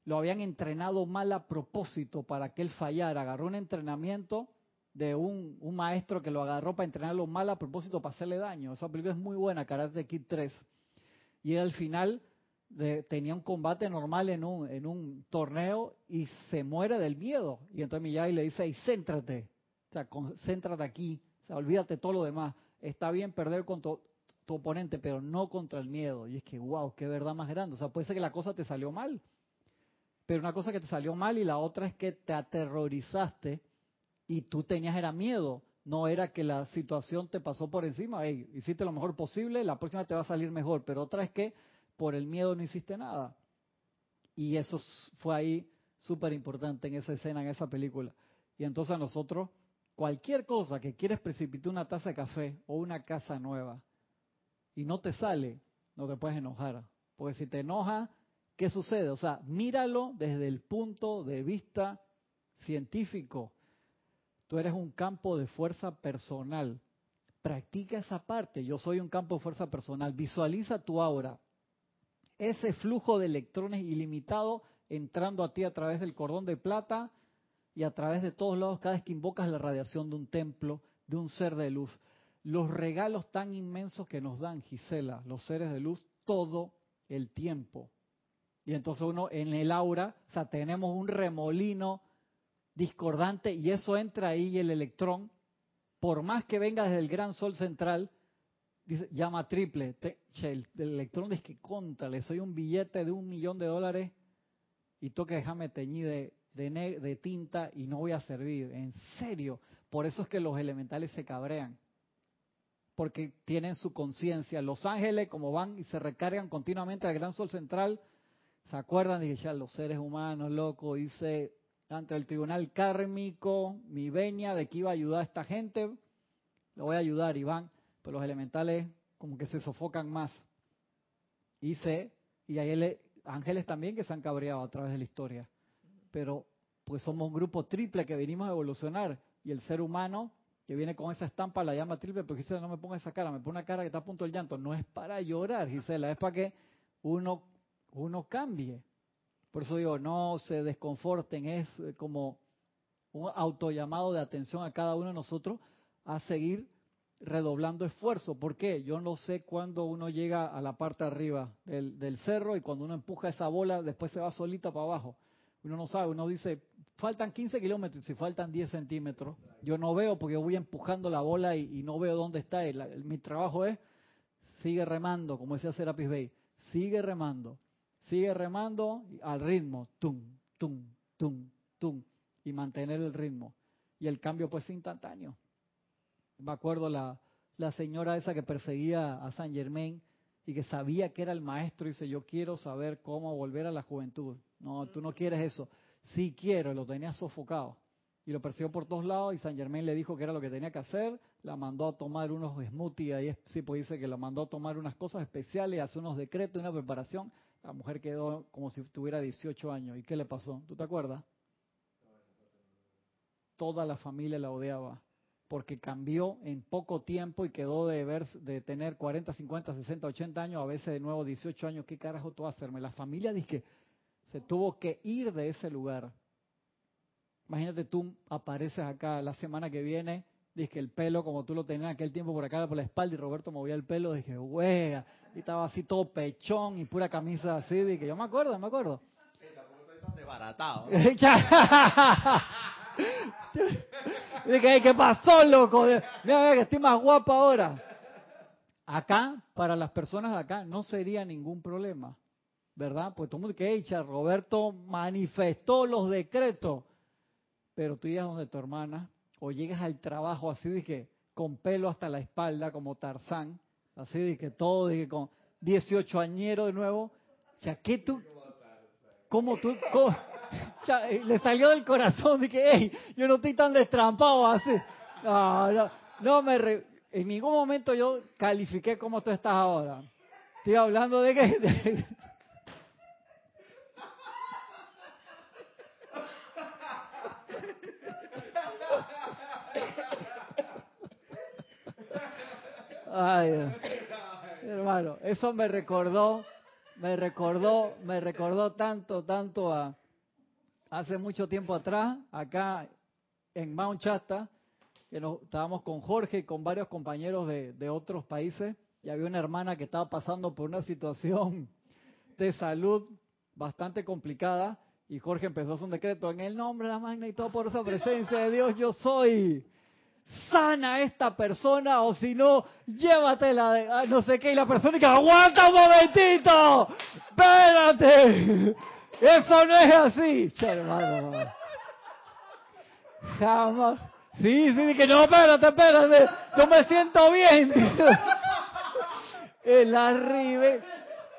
lo habían entrenado mal a propósito para que él fallara. Agarró un entrenamiento de un, maestro que lo agarró para entrenarlo mal a propósito para hacerle daño. Esa película es muy buena, Karate Kid 3. Y al final de, tenía un combate normal en un, en un torneo y se muere del miedo. Y entonces Miyagi le dice, hey, céntrate, o sea, concéntrate aquí, olvídate todo lo demás. Está bien perder con tu, oponente, pero no contra el miedo. Y es que, wow, qué verdad más grande. O sea, puede ser que la cosa te salió mal. Pero una cosa que te salió mal y la otra es que te aterrorizaste y tú tenías era miedo. No era que la situación te pasó por encima. Hey, hiciste lo mejor posible, la próxima te va a salir mejor. Pero otra es que por el miedo no hiciste nada. Y eso fue ahí súper importante en esa escena, en esa película. Y entonces nosotros cualquier cosa que quieres precipitar una taza de café o una casa nueva y no te sale, no te puedes enojar. Porque si te enoja, ¿qué sucede? O sea, míralo desde el punto de vista científico. Tú eres un campo de fuerza personal. Practica esa parte. Yo soy un campo de fuerza personal. Visualiza tu aura. Ese flujo de electrones ilimitado entrando a ti a través del cordón de plata y a través de todos lados cada vez que invocas la radiación de un templo, de un ser de luz. Los regalos tan inmensos que nos dan, Gisela, los seres de luz, todo el tiempo. Y entonces uno en el aura, o sea, tenemos un remolino discordante y eso entra ahí y el electrón, por más que venga desde el gran sol central, dice, llama triple. el, electrón dice que contra, le soy un billete de un millón de dólares y toque déjame teñir de, de, tinta y no voy a servir. En serio. Por eso es que los elementales se cabrean. Porque tienen su conciencia. Los ángeles, como van y se recargan continuamente al gran sol central, ¿Se acuerdan? Dije, ya los seres humanos, loco, hice ante el tribunal kármico mi veña de que iba a ayudar a esta gente. Lo voy a ayudar, Iván, pero los elementales como que se sofocan más. Hice, y hay ángeles también que se han cabreado a través de la historia. Pero pues somos un grupo triple que venimos a evolucionar y el ser humano que viene con esa estampa la llama triple, porque Gisela no me ponga esa cara, me pone una cara que está a punto del llanto. No es para llorar, Gisela, es para que uno, uno cambie. Por eso digo, no se desconforten, es eh, como un autollamado de atención a cada uno de nosotros a seguir redoblando esfuerzo. ¿Por qué? Yo no sé cuándo uno llega a la parte arriba del, del cerro y cuando uno empuja esa bola, después se va solita para abajo. Uno no sabe, uno dice, faltan 15 kilómetros si faltan 10 centímetros, yo no veo porque voy empujando la bola y, no veo dónde está. mi trabajo es, sigue remando, como decía Serapis Bay, sigue remando, sigue remando al ritmo, tum, tum, tum, tum, y mantener el ritmo. Y el cambio pues instantáneo. Me acuerdo la, la señora esa que perseguía a San Germain y que sabía que era el maestro y dice, yo quiero saber cómo volver a la juventud. No, tú no quieres eso. Sí quiero, lo tenía sofocado. Y lo persiguió por todos lados y San Germain le dijo que era lo que tenía que hacer. La mandó a tomar unos smoothies, ahí sí, pues dice que la mandó a tomar unas cosas especiales, hacer unos decretos, una preparación. La mujer quedó como si tuviera 18 años. ¿Y qué le pasó? ¿Tú te acuerdas? Toda la familia la odiaba porque cambió en poco tiempo y quedó de, ver, de tener 40, 50, 60, 80 años, a veces de nuevo 18 años. ¿Qué carajo tú hacerme? La familia dice que se tuvo que ir de ese lugar. Imagínate tú apareces acá la semana que viene, dices que el pelo como tú lo tenías aquel tiempo por acá por la espalda y Roberto movía el pelo, dije, wea, y estaba así todo pechón y pura camisa así, dije, yo me acuerdo, me acuerdo. estoy tan desbaratado. dije, ¿qué pasó, loco? Mira, que estoy más guapa ahora. Acá, para las personas de acá, no sería ningún problema. ¿Verdad? Pues todo el mundo que echa, Roberto manifestó los decretos, pero tú llegas donde tu hermana, o llegas al trabajo así de que con pelo hasta la espalda, como Tarzán, así de que todo, de que con 18 añeros de nuevo, ya que tú, ¿cómo tú, eh, le salió del corazón que, hey, yo no estoy tan destrampado así. No, no, no me, en ningún momento yo califiqué como tú estás ahora. Estoy hablando de que, Hermano, eso me recordó, me recordó, me recordó tanto, tanto a hace mucho tiempo atrás, acá en Mount Shasta, que nos, estábamos con Jorge y con varios compañeros de, otros países, y había una hermana que estaba pasando por una situación de salud bastante complicada, y Jorge empezó a hacer decreto en el nombre de la magna y todo por esa presencia de Dios, yo soy sana a esta persona o si no, llévatela de no sé qué. Y la persona que aguanta un momentito, espérate, eso no es así. hermano, jamás. Sí, sí, que no, espérate, espérate, yo me siento bien. El arriba,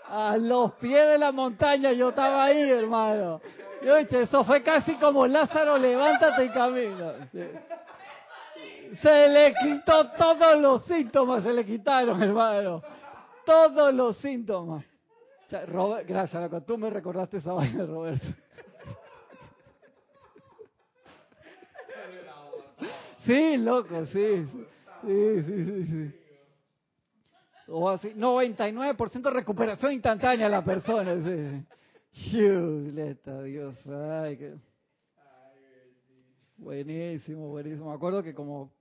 a los pies de la montaña, yo estaba ahí, hermano. Yo dije, eso fue casi como Lázaro, levántate y camina. Se le quitó todos los síntomas, se le quitaron, hermano. Todos los síntomas. gracias, loco. Tú me recordaste esa vaina, Roberto. Sí, loco, sí. Sí, sí, sí. sí. O así, 99% de recuperación instantánea la persona. Sí. Dios. Ay, Buenísimo, buenísimo. Me acuerdo que como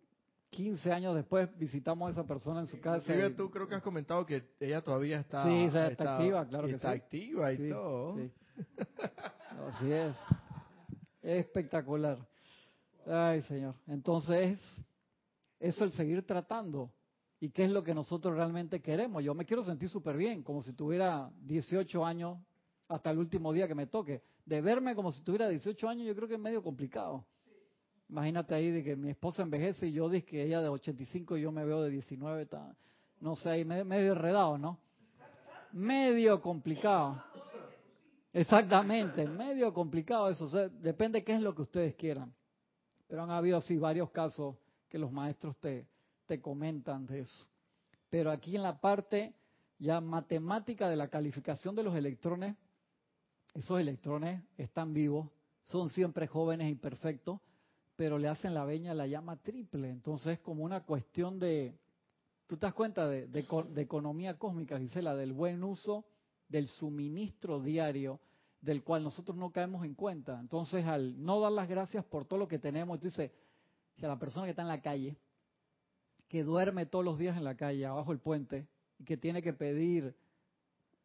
15 años después visitamos a esa persona en su casa.
Sí, tú creo que has comentado que ella todavía está,
sí, está, activa, claro que
está activa y todo. Sí.
Así es. Espectacular. Ay, Señor. Entonces, eso el seguir tratando. ¿Y qué es lo que nosotros realmente queremos? Yo me quiero sentir súper bien, como si tuviera 18 años hasta el último día que me toque. De verme como si tuviera 18 años, yo creo que es medio complicado. Imagínate ahí de que mi esposa envejece y yo digo que ella de 85 y yo me veo de 19, no sé, ahí medio, enredado, ¿no? Medio complicado. Exactamente, medio complicado eso. depende qué es lo que ustedes quieran. Pero han habido así varios casos que los maestros te, te comentan de eso. Pero aquí en la parte ya matemática de la calificación de los electrones, esos electrones están vivos, son siempre jóvenes y perfectos, pero le hacen la veña la llama triple. Entonces es como una cuestión de, tú te das cuenta de, de, economía cósmica, Gisela, del buen uso del suministro diario del cual nosotros no caemos en cuenta. Entonces, al no dar las gracias por todo lo que tenemos, tú dices, si a la persona que está en la calle, que duerme todos los días en la calle, abajo del puente, y que tiene que pedir,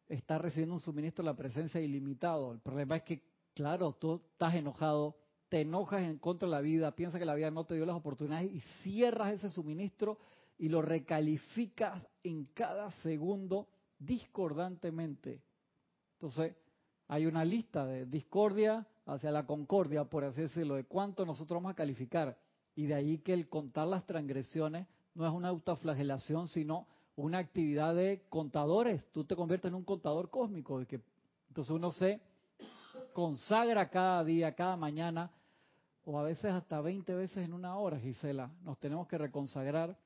está recibiendo un suministro de la presencia ilimitado. El problema es que, claro, tú estás enojado, te enojas en contra de la vida, piensas que la vida no te dio las oportunidades y cierras ese suministro y lo recalificas en cada segundo discordantemente. Entonces, hay una lista de discordia hacia la concordia, por así decirlo, de cuánto nosotros vamos a calificar. Y de ahí que el contar las transgresiones no es una autoflagelación, sino una actividad de contadores. Tú te conviertes en un contador cósmico. De que, entonces uno se consagra cada día, cada mañana, o a veces hasta 20 veces en una hora, Gisela. Nos tenemos que reconsagrar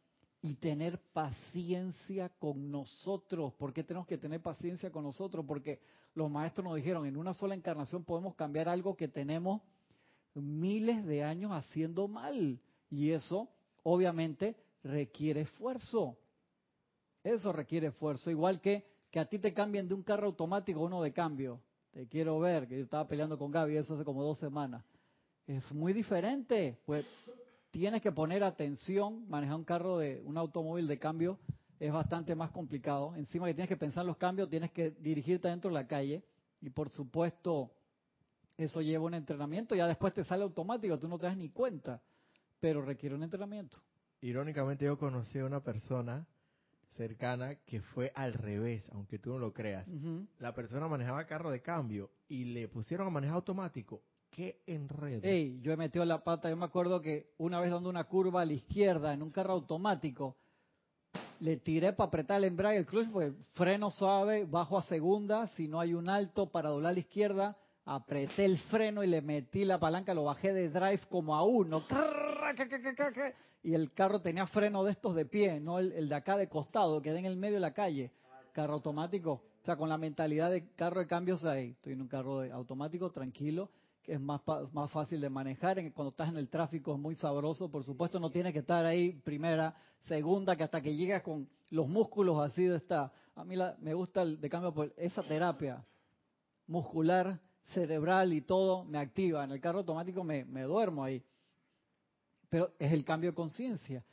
y tener paciencia con nosotros. ¿Por qué tenemos que tener paciencia con nosotros? Porque los maestros nos dijeron, en una sola encarnación podemos cambiar algo que tenemos miles de años haciendo mal. Y eso, obviamente, requiere esfuerzo. Eso requiere esfuerzo. Igual que que a ti te cambien de un carro automático a uno de cambio. Te quiero ver, que yo estaba peleando con Gaby eso hace como dos semanas. Es muy diferente. Pues tienes que poner atención, manejar un carro de un automóvil de cambio es bastante más complicado. Encima que tienes que pensar los cambios, tienes que dirigirte dentro de la calle y por supuesto eso lleva un entrenamiento, ya después te sale automático, tú no te das ni cuenta, pero requiere un entrenamiento.
Irónicamente yo conocí a una persona cercana que fue al revés, aunque tú no lo creas. La persona manejaba carro de cambio y le pusieron a manejar automático qué enredo.
Ey, yo he metido la pata, yo me acuerdo que una vez dando una curva a la izquierda en un carro automático, le tiré para apretar el embrague, el clutch, pues freno suave, bajo a segunda, si no hay un alto para doblar a la izquierda, apreté el freno y le metí la palanca, lo bajé de drive como a uno. Y el carro tenía freno de estos de pie, no el, el de acá de costado, que en el medio de la calle. Carro automático. O sea, con la mentalidad de carro de cambios ahí. Estoy en un carro de automático, tranquilo que es más, más fácil de manejar. Cuando estás en el tráfico es muy sabroso. Por supuesto, no tienes que estar ahí primera, segunda, que hasta que llegas con los músculos así de esta. A mí me gusta el, de cambio por esa terapia muscular, cerebral y todo me activa. En el carro automático me, me duermo ahí. Pero es el cambio de conciencia.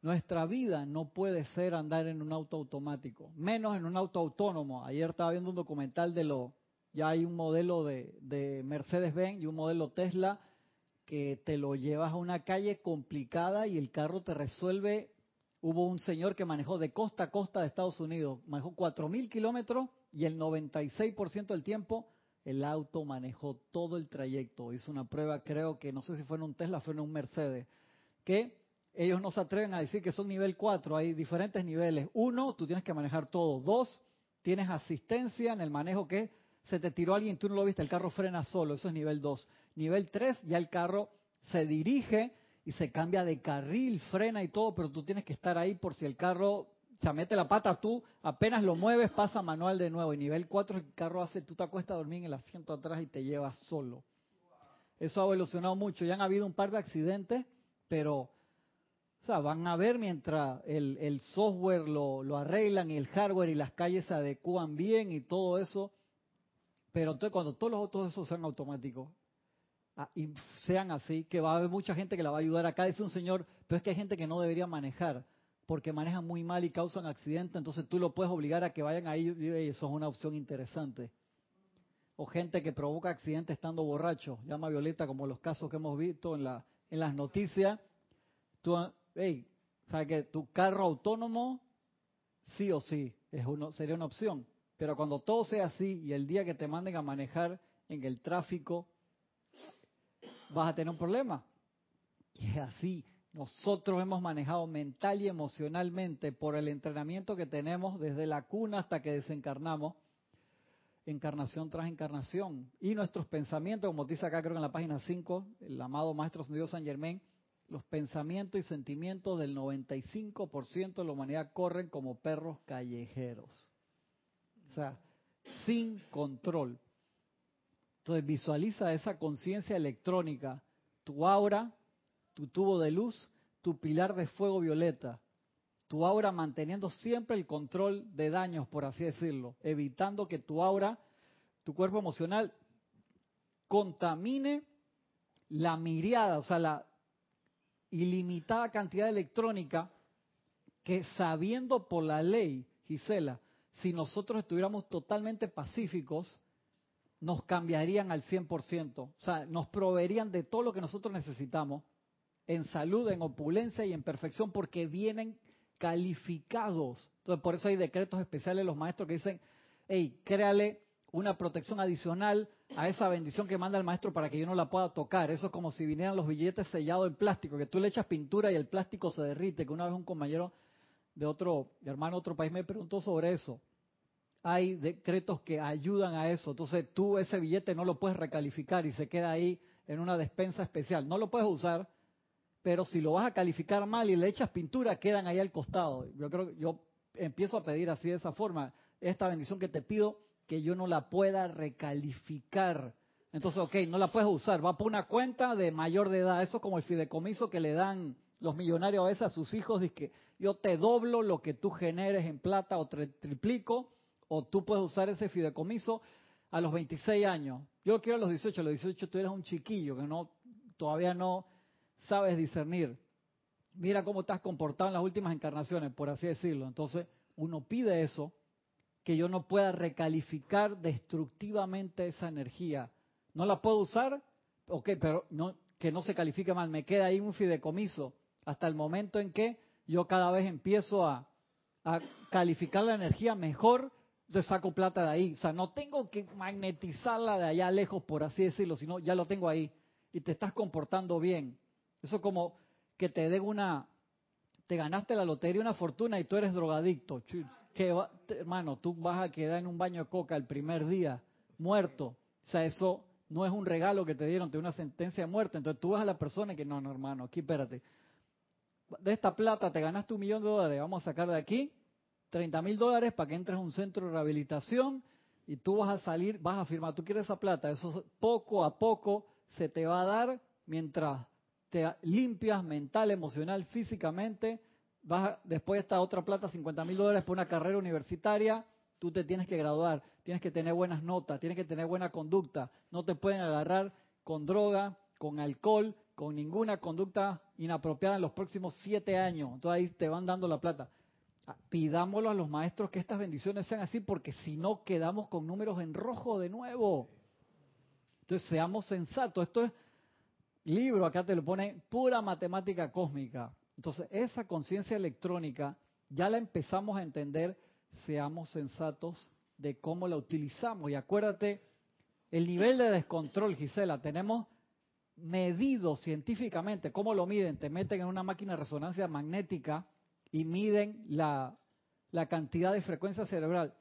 Nuestra vida no puede ser andar en un auto automático, menos en un auto autónomo. Ayer estaba viendo un documental de lo ya hay un modelo de, Mercedes-Benz y un modelo Tesla que te lo llevas a una calle complicada y el carro te resuelve. Hubo un señor que manejó de costa a costa de Estados Unidos, manejó 4.000 kilómetros y el 96% del tiempo el auto manejó todo el trayecto. Hizo una prueba, creo que no sé si fue en un Tesla, fue en un Mercedes, que ellos no se atreven a decir que son nivel 4, hay diferentes niveles. Uno, tú tienes que manejar todo. Dos, tienes asistencia en el manejo que se te tiró alguien, tú no lo viste, el carro frena solo, eso es nivel 2. Nivel 3, ya el carro se dirige y se cambia de carril, frena y todo, pero tú tienes que estar ahí por si el carro se mete la pata, tú apenas lo mueves, pasa manual de nuevo. Y nivel 4, el carro hace, tú te acuestas a dormir en el asiento atrás y te llevas solo. Eso ha evolucionado mucho. Ya han habido un par de accidentes, pero o sea, van a ver mientras el, el software lo, lo arreglan y el hardware y las calles se adecúan bien y todo eso pero entonces cuando todos los autos esos sean automáticos ah, y sean así, que va a haber mucha gente que la va a ayudar. Acá dice un señor, pero es que hay gente que no debería manejar porque manejan muy mal y causan accidentes, entonces tú lo puedes obligar a que vayan ahí y eso es una opción interesante. O gente que provoca accidentes estando borracho, llama Violeta como los casos que hemos visto en, la, en las noticias. Tú, hey, ¿sabes que tu carro autónomo sí o sí es uno, sería una opción? Pero cuando todo sea así y el día que te manden a manejar en el tráfico, vas a tener un problema. Y es así. Nosotros hemos manejado mental y emocionalmente por el entrenamiento que tenemos desde la cuna hasta que desencarnamos. encarnación tras encarnación. Y nuestros pensamientos, como dice acá creo que en la página 5, el amado Maestro San Germain, los pensamientos y sentimientos del 95% de la humanidad corren como perros callejeros. Sin control. Entonces visualiza esa conciencia electrónica, tu aura, tu tubo de luz, tu pilar de fuego violeta, tu aura manteniendo siempre el control de daños, por así decirlo, evitando que tu aura, tu cuerpo emocional, contamine la miriada, o sea, la ilimitada cantidad electrónica que sabiendo por la ley, Gisela, si nosotros estuviéramos totalmente pacíficos, nos cambiarían al 100%. O sea, nos proveerían de todo lo que nosotros necesitamos, en salud, en opulencia y en perfección, porque vienen calificados. Entonces, por eso hay decretos especiales de los maestros que dicen, hey, créale una protección adicional a esa bendición que manda el maestro para que yo no la pueda tocar. Eso es como si vinieran los billetes sellados en plástico, que tú le echas pintura y el plástico se derrite, que una vez un compañero de otro hermano de otro país me preguntó sobre eso. Hay decretos que ayudan a eso. Entonces tú ese billete no lo puedes recalificar y se queda ahí en una despensa especial. No lo puedes usar, pero si lo vas a calificar mal y le echas pintura, quedan ahí al costado. Yo creo que yo empiezo a pedir así de esa forma, esta bendición que te pido, que yo no la pueda recalificar. Entonces, ok, no la puedes usar, va por una cuenta de mayor de edad. Eso es como el fideicomiso que le dan los millonarios a veces a sus hijos, dice que yo te doblo lo que tú generes en plata o te triplico, o tú puedes usar ese fideicomiso a los 26 años. Yo quiero a los 18, a los 18 tú eres un chiquillo que no todavía no sabes discernir. Mira cómo estás comportado en las últimas encarnaciones, por así decirlo. Entonces, uno pide eso, que yo no pueda recalificar destructivamente esa energía. No la puedo usar, ok, pero no, que no se califique mal. Me queda ahí un fideicomiso hasta el momento en que yo cada vez empiezo a, a calificar la energía mejor, yo saco plata de ahí. O sea, no tengo que magnetizarla de allá lejos, por así decirlo, sino ya lo tengo ahí. Y te estás comportando bien. Eso como que te den una, te ganaste la lotería una fortuna y tú eres drogadicto. Que hermano, tú vas a quedar en un baño de coca el primer día, muerto. O sea, eso no es un regalo que te dieron, te una sentencia de muerte. Entonces tú vas a la persona y que no, no, hermano, aquí espérate. De esta plata te ganaste un millón de dólares, vamos a sacar de aquí 30 mil dólares para que entres a un centro de rehabilitación y tú vas a salir, vas a firmar, tú quieres esa plata, eso poco a poco se te va a dar mientras te limpias mental, emocional, físicamente, vas después de esta otra plata, 50 mil dólares por una carrera universitaria, tú te tienes que graduar, tienes que tener buenas notas, tienes que tener buena conducta, no te pueden agarrar con droga, con alcohol, con ninguna conducta inapropiada en los próximos siete años. Entonces ahí te van dando la plata. Ah, pidámoslo a los maestros que estas bendiciones sean así, porque si no quedamos con números en rojo de nuevo. Entonces seamos sensatos. Esto es libro, acá te lo pone pura matemática cósmica. Entonces, esa conciencia electrónica ya la empezamos a entender, seamos sensatos de cómo la utilizamos. Y acuérdate, el nivel de descontrol, Gisela, tenemos medido científicamente, ¿cómo lo miden? Te meten en una máquina de resonancia magnética y miden la, cantidad de frecuencia cerebral.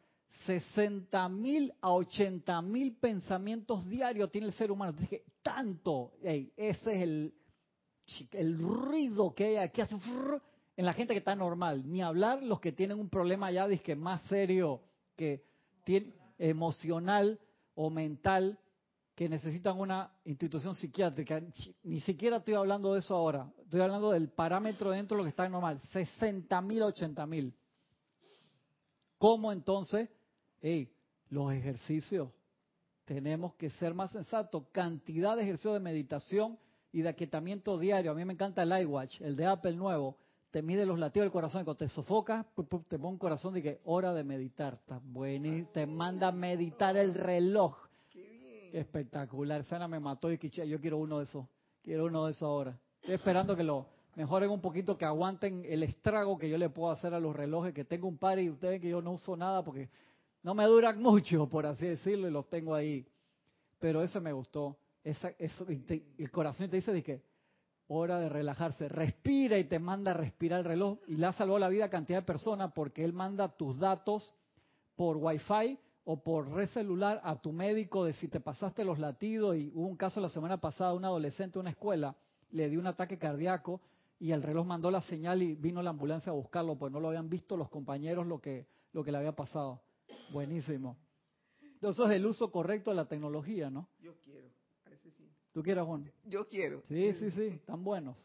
60 mil a 80 mil pensamientos diarios tiene el ser humano. Dije, tanto, ese es el, ruido que hay aquí hace en la gente que está normal. Ni hablar los que tienen un problema ya que más serio, que tiene, emocional o mental, que necesitan una institución psiquiátrica. Ni siquiera estoy hablando de eso ahora. Estoy hablando del parámetro dentro de lo que está normal. 60 mil, 80 mil. ¿Cómo entonces hey, los ejercicios, tenemos que ser más sensatos. Cantidad de ejercicios de meditación y de aquietamiento diario. A mí me encanta el iWatch, el de Apple nuevo. Te mide los latidos del corazón y cuando te sofocas, te pone un corazón de que hora de meditar. Está bueno te manda a meditar el reloj. Qué, espectacular. Sana me mató y yo quiero uno de esos. Quiero uno de esos ahora. Estoy esperando que lo mejoren un poquito, que aguanten el estrago que yo le puedo hacer a los relojes, que tengo un par y ustedes que yo no uso nada porque no me duran mucho, por así decirlo, y los tengo ahí. Pero eso me gustó. El corazón te dice de que hora de relajarse. Respira y te manda respirar el reloj. Y le ha salvado la vida a cantidad de personas porque él manda tus datos por Wi-Fi o por red celular a tu médico de si te pasaste los latidos y hubo un caso la semana pasada, un adolescente en una escuela le dio un ataque cardíaco y el reloj mandó la señal y vino la ambulancia a buscarlo, pues no lo habían visto los compañeros lo que, lo que le había pasado. Buenísimo. Entonces es el uso correcto de la tecnología, ¿no?
Yo quiero, a ese sí.
¿Tú quieres, Juan?
Yo quiero.
Sí, sí, sí, están buenos.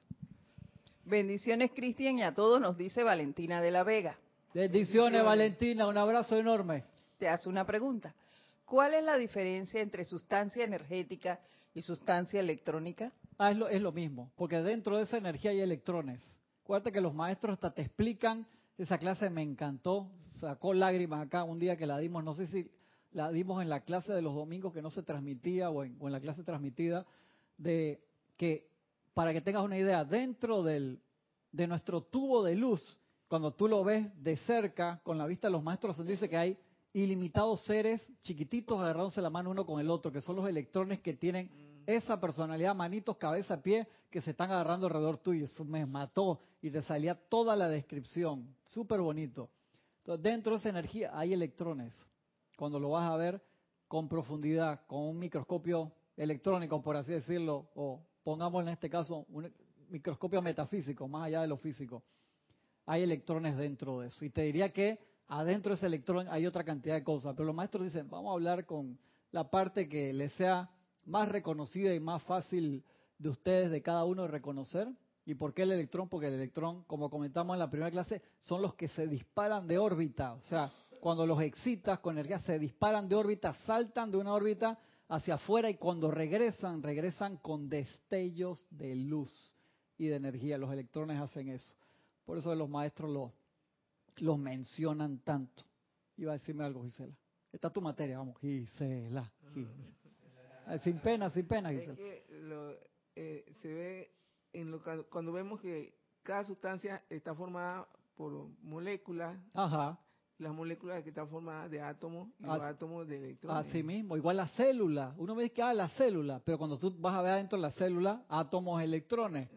Bendiciones, Cristian, y a todos nos dice Valentina de la Vega.
Bendiciones, Valentina, un abrazo enorme.
Te hace una pregunta. ¿Cuál es la diferencia entre sustancia energética y sustancia electrónica?
Ah, es lo, es lo mismo, porque dentro de esa energía hay electrones. Acuérdate que los maestros hasta te explican, esa clase me encantó, sacó lágrimas acá un día que la dimos, no sé si la dimos en la clase de los domingos que no se transmitía o en, la clase transmitida, de que, para que tengas una idea, dentro del, de nuestro tubo de luz, cuando tú lo ves de cerca, con la vista de los maestros, se dice que hay ilimitados seres chiquititos agarrándose la mano uno con el otro, que son los electrones que tienen esa personalidad, manitos, cabeza, pie, que se están agarrando alrededor tuyo. Eso me mató y te salía toda la descripción. Súper bonito. Entonces, dentro de esa energía hay electrones. Cuando lo vas a ver con profundidad, con un microscopio electrónico, por así decirlo, o pongamos en este caso un microscopio metafísico, más allá de lo físico, hay electrones dentro de eso. Y te diría que adentro de ese electrón hay otra cantidad de cosas, pero los maestros dicen, vamos a hablar con la parte que les sea más reconocida y más fácil de ustedes, de cada uno, de reconocer. ¿Y por qué el electrón? Porque el electrón, como comentamos en la primera clase, son los que se disparan de órbita. O sea, cuando los excitas con energía, se disparan de órbita, saltan de una órbita hacia afuera y cuando regresan, regresan con destellos de luz y de energía. Los electrones hacen eso. Por eso los maestros los, los mencionan tanto. Iba a decirme algo, Gisela. Esta es tu materia, vamos, Gisela. Sin pena, sin pena, Gisela.
Es que lo, eh, se ve en lo, cuando vemos que cada sustancia está formada por moléculas.
Ajá.
Las moléculas que están formadas de átomos y los átomos de electrones.
Así mismo, igual la célula. Uno ve que ah, la célula, pero cuando tú vas a ver adentro de la célula, átomos, electrones.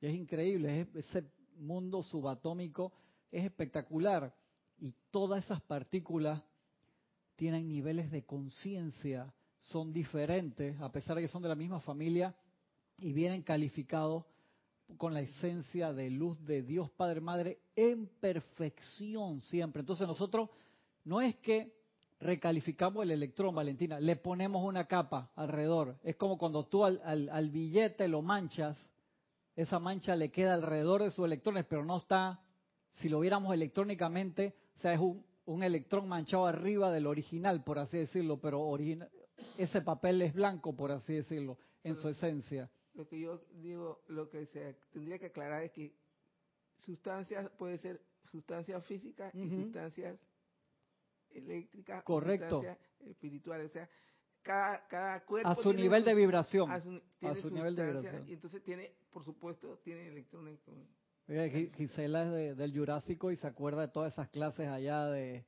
Es increíble, es ese mundo subatómico es espectacular. Y todas esas partículas tienen niveles de conciencia, son diferentes, a pesar de que son de la misma familia, y vienen calificados con la esencia de luz de Dios Padre Madre en perfección siempre. Entonces nosotros no es que recalificamos el electrón, Valentina, le ponemos una capa alrededor. Es como cuando tú al, al billete lo manchas, esa mancha le queda alrededor de sus electrones, pero no está, si lo viéramos electrónicamente, o sea, es un, un electrón manchado arriba del original, por así decirlo, pero original, ese papel es blanco, por así decirlo, en su esencia.
Lo que yo digo, lo que se tendría que aclarar es que sustancias puede ser sustancias físicas y sustancias eléctricas,
correcto,
sustancias espirituales, o sea, cada, cada cuerpo
a su nivel de vibración, a su, nivel de vibración.
Y entonces tiene, por supuesto, tiene electrones.
Gisela es del Jurásico y se acuerda de todas esas clases allá de,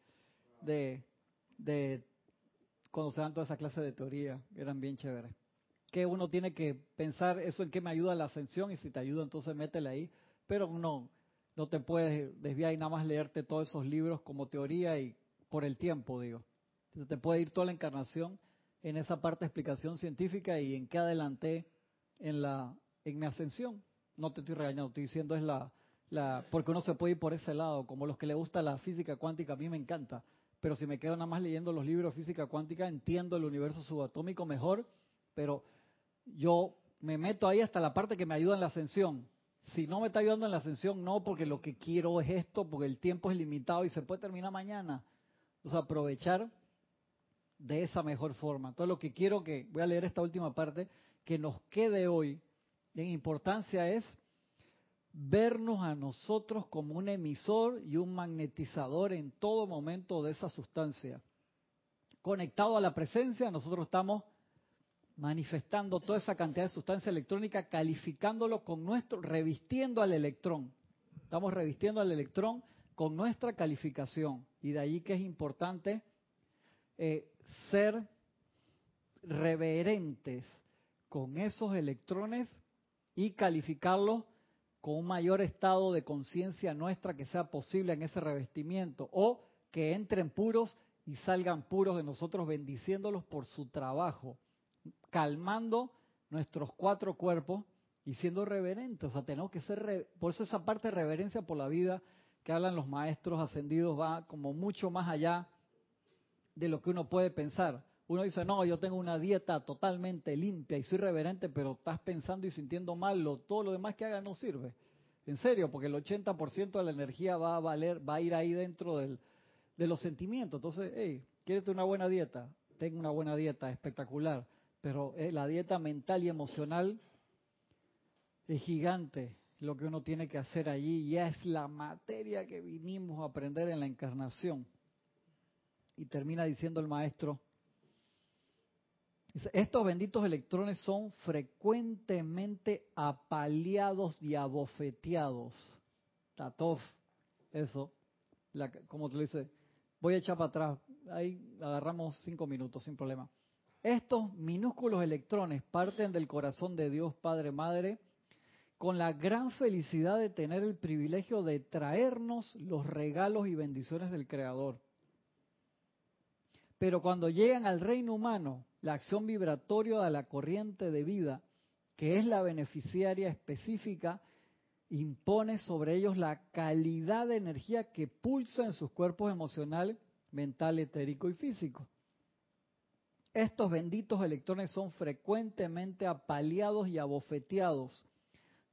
de, de cuando se dan todas esas clases de teoría, que eran bien chéveres. Que uno tiene que pensar eso en qué me ayuda la ascensión y si te ayuda entonces métele ahí, pero no, no te puedes desviar y nada más leerte todos esos libros como teoría y por el tiempo, digo. Entonces te puede ir toda la encarnación en esa parte de explicación científica y en qué adelanté en la en mi ascensión. No te estoy regañando, estoy diciendo es la, la porque uno se puede ir por ese lado, como los que le gusta la física cuántica, a mí me encanta, pero si me quedo nada más leyendo los libros de física cuántica, entiendo el universo subatómico mejor, pero yo me meto ahí hasta la parte que me ayuda en la ascensión. Si no me está ayudando en la ascensión, no, porque lo que quiero es esto, porque el tiempo es limitado y se puede terminar mañana. Entonces aprovechar de esa mejor forma. Entonces lo que quiero que, voy a leer esta última parte, que nos quede hoy en importancia es vernos a nosotros como un emisor y un magnetizador en todo momento de esa sustancia. Conectado a la presencia, nosotros estamos manifestando toda esa cantidad de sustancia electrónica, calificándolo con nuestro, revistiendo al electrón. Estamos revistiendo al electrón con nuestra calificación. Y de ahí que es importante eh, ser reverentes con esos electrones y calificarlos con un mayor estado de conciencia nuestra que sea posible en ese revestimiento o que entren puros y salgan puros de nosotros bendiciéndolos por su trabajo, calmando nuestros cuatro cuerpos y siendo reverentes. O sea, tenemos que ser, por eso esa parte de reverencia por la vida que hablan los maestros ascendidos va como mucho más allá de lo que uno puede pensar. Uno dice, no, yo tengo una dieta totalmente limpia y soy reverente, pero estás pensando y sintiendo mal, todo lo demás que hagas no sirve. En serio, porque el 80% de la energía va a valer, va a ir ahí dentro de los sentimientos. Entonces, hey, ¿quieres una buena dieta? Tengo una buena dieta, espectacular. Pero eh, la dieta mental y emocional es gigante lo que uno tiene que hacer allí. Ya es la materia que vinimos a aprender en la encarnación. Y termina diciendo el maestro, estos benditos electrones son frecuentemente apaleados y abofeteados. Tatov, eso, como te lo dice, voy a echar para atrás, ahí agarramos cinco minutos sin problema. Estos minúsculos electrones parten del corazón de Dios Padre Madre con la gran felicidad de tener el privilegio de traernos los regalos y bendiciones del Creador. Pero cuando llegan al reino humano, la acción vibratoria de la corriente de vida, que es la beneficiaria específica, impone sobre ellos la calidad de energía que pulsa en sus cuerpos emocional, mental, etérico y físico. Estos benditos electrones son frecuentemente apaleados y abofeteados,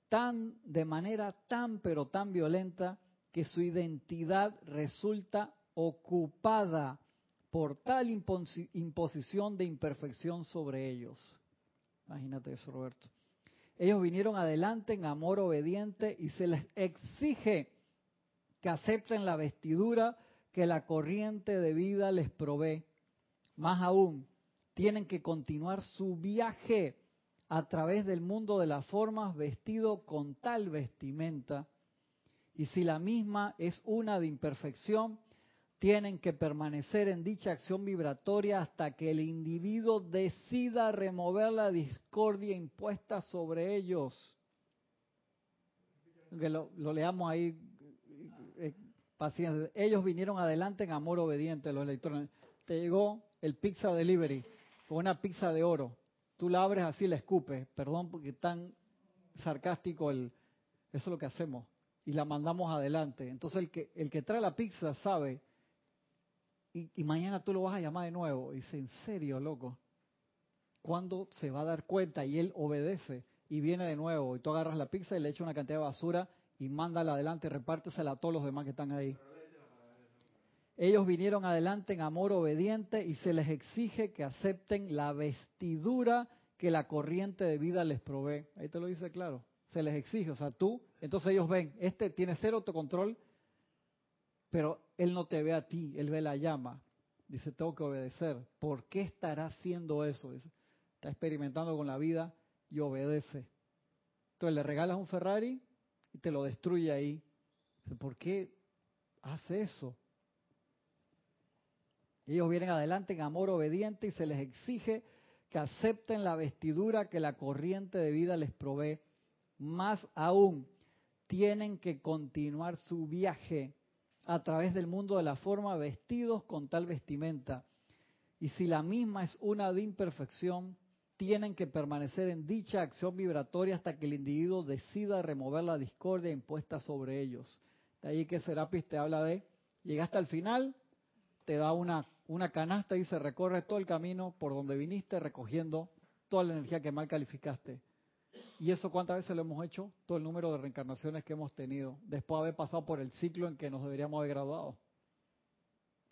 tan de manera tan pero tan violenta que su identidad resulta ocupada por tal imposición de imperfección sobre ellos. Imagínate eso, Roberto. Ellos vinieron adelante en amor obediente y se les exige que acepten la vestidura que la corriente de vida les provee. Más aún, tienen que continuar su viaje a través del mundo de las formas vestido con tal vestimenta. Y si la misma es una de imperfección, tienen que permanecer en dicha acción vibratoria hasta que el individuo decida remover la discordia impuesta sobre ellos. Que lo, leamos ahí, eh, paciencia. Ellos vinieron adelante en amor obediente, los electrones. Te llegó el pizza delivery con una pizza de oro. Tú la abres así, la escupes. Perdón porque tan sarcástico el, eso es lo que hacemos. Y la mandamos adelante. Entonces el que, el que trae la pizza sabe y, mañana tú lo vas a llamar de nuevo. Dice, ¿en serio, loco? ¿Cuándo se va a dar cuenta? Y él obedece y viene de nuevo. Y tú agarras la pizza y le echas una cantidad de basura y mándala adelante, repártesela a todos los demás que están ahí. Ellos vinieron adelante en amor obediente y se les exige que acepten la vestidura que la corriente de vida les provee. Ahí te lo dice claro. Se les exige, o sea, tú, entonces ellos ven, este tiene cero autocontrol, pero él no te ve a ti, él ve la llama. Dice, tengo que obedecer. ¿Por qué estará haciendo eso? está experimentando con la vida y obedece. Entonces le regalas un Ferrari y te lo destruye ahí. Dice, ¿por qué hace eso? Ellos vienen adelante en amor obediente y se les exige que acepten la vestidura que la corriente de vida les provee. Más aún, tienen que continuar su viaje a través del mundo de la forma vestidos con tal vestimenta. Y si la misma es una de imperfección, tienen que permanecer en dicha acción vibratoria hasta que el individuo decida remover la discordia impuesta sobre ellos. De ahí que Serapis te habla de, llegaste al final, te da una, una canasta y se recorre todo el camino por donde viniste recogiendo toda la energía que mal calificaste. ¿Y eso cuántas veces lo hemos hecho? Todo el número de reencarnaciones que hemos tenido, después de haber pasado por el ciclo en que nos deberíamos haber graduado.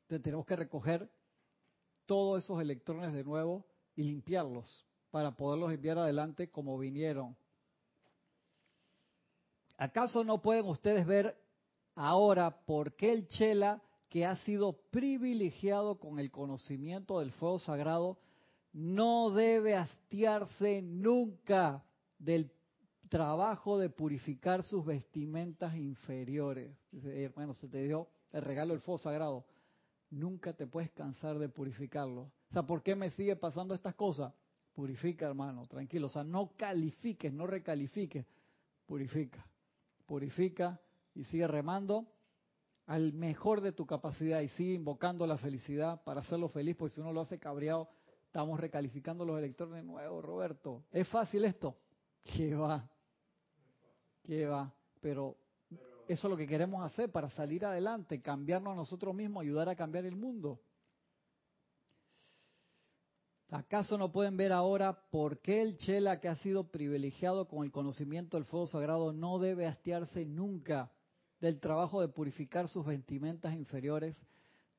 Entonces tenemos que recoger todos esos electrones de nuevo y limpiarlos para poderlos enviar adelante como vinieron. ¿Acaso no pueden ustedes ver ahora por qué el Chela, que ha sido privilegiado con el conocimiento del fuego sagrado, no debe hastiarse nunca del trabajo de purificar sus vestimentas inferiores. Dice, hermano, se te dio el regalo del fuego sagrado. Nunca te puedes cansar de purificarlo. O sea, ¿por qué me sigue pasando estas cosas? Purifica, hermano, tranquilo. O sea, no califiques, no recalifiques. Purifica. Purifica y sigue remando al mejor de tu capacidad y sigue invocando la felicidad para hacerlo feliz, porque si uno lo hace cabreado, estamos recalificando los electrones nuevos, Roberto. ¿Es fácil esto? Que va, que va, pero eso es lo que queremos hacer para salir adelante, cambiarnos a nosotros mismos, ayudar a cambiar el mundo. ¿Acaso no pueden ver ahora por qué el Chela que ha sido privilegiado con el conocimiento del fuego sagrado no debe hastiarse nunca del trabajo de purificar sus vestimentas inferiores?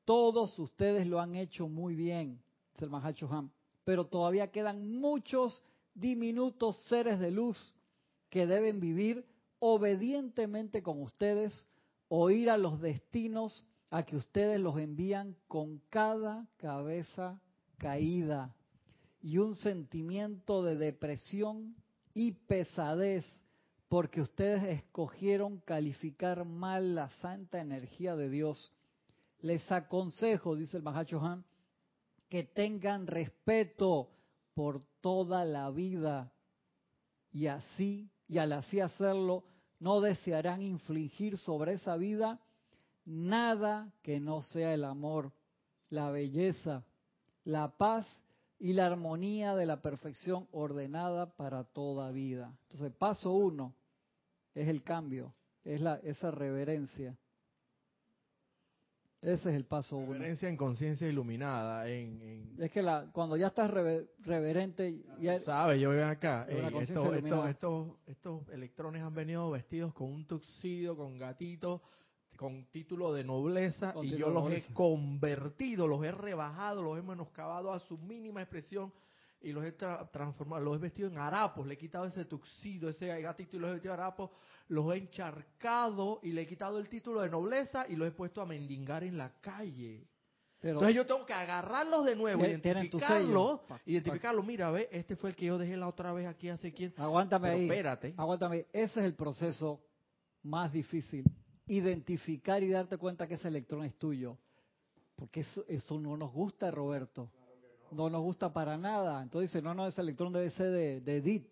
Todos ustedes lo han hecho muy bien, es el pero todavía quedan muchos diminutos seres de luz que deben vivir obedientemente con ustedes o ir a los destinos a que ustedes los envían con cada cabeza caída y un sentimiento de depresión y pesadez porque ustedes escogieron calificar mal la santa energía de Dios. Les aconsejo, dice el Mahacho Han, que tengan respeto por toda la vida y así, y al así hacerlo, no desearán infligir sobre esa vida nada que no sea el amor, la belleza, la paz y la armonía de la perfección ordenada para toda vida. Entonces, paso uno es el cambio, es la, esa reverencia. Ese es el paso uno.
Reverencia en conciencia iluminada. En,
Es que la, cuando ya estás reverente... Ya,
Sabes, yo veo acá, estos, estos, estos electrones han venido vestidos con un tuxido, con gatitos con título de nobleza y yo los he convertido, los he rebajado, los he menoscabado a su mínima expresión y los he transformado, los he vestido en harapos, le he quitado ese tuxido, ese gatito y los he vestido en harapos, los he encharcado y le he quitado el título de nobleza y los he puesto a mendigar en la calle. Entonces yo tengo que agarrarlos de nuevo, identificarlos, identificarlos, mira, ve, este fue el que yo dejé la otra vez aquí hace quien.
Aguántame ahí. Espérate. Aguántame, ese es el proceso más difícil identificar y darte cuenta que ese electrón es tuyo. Porque eso, no nos gusta, Roberto. No. nos gusta para nada. Entonces dice, no, no, ese electrón debe ser de, de Edith.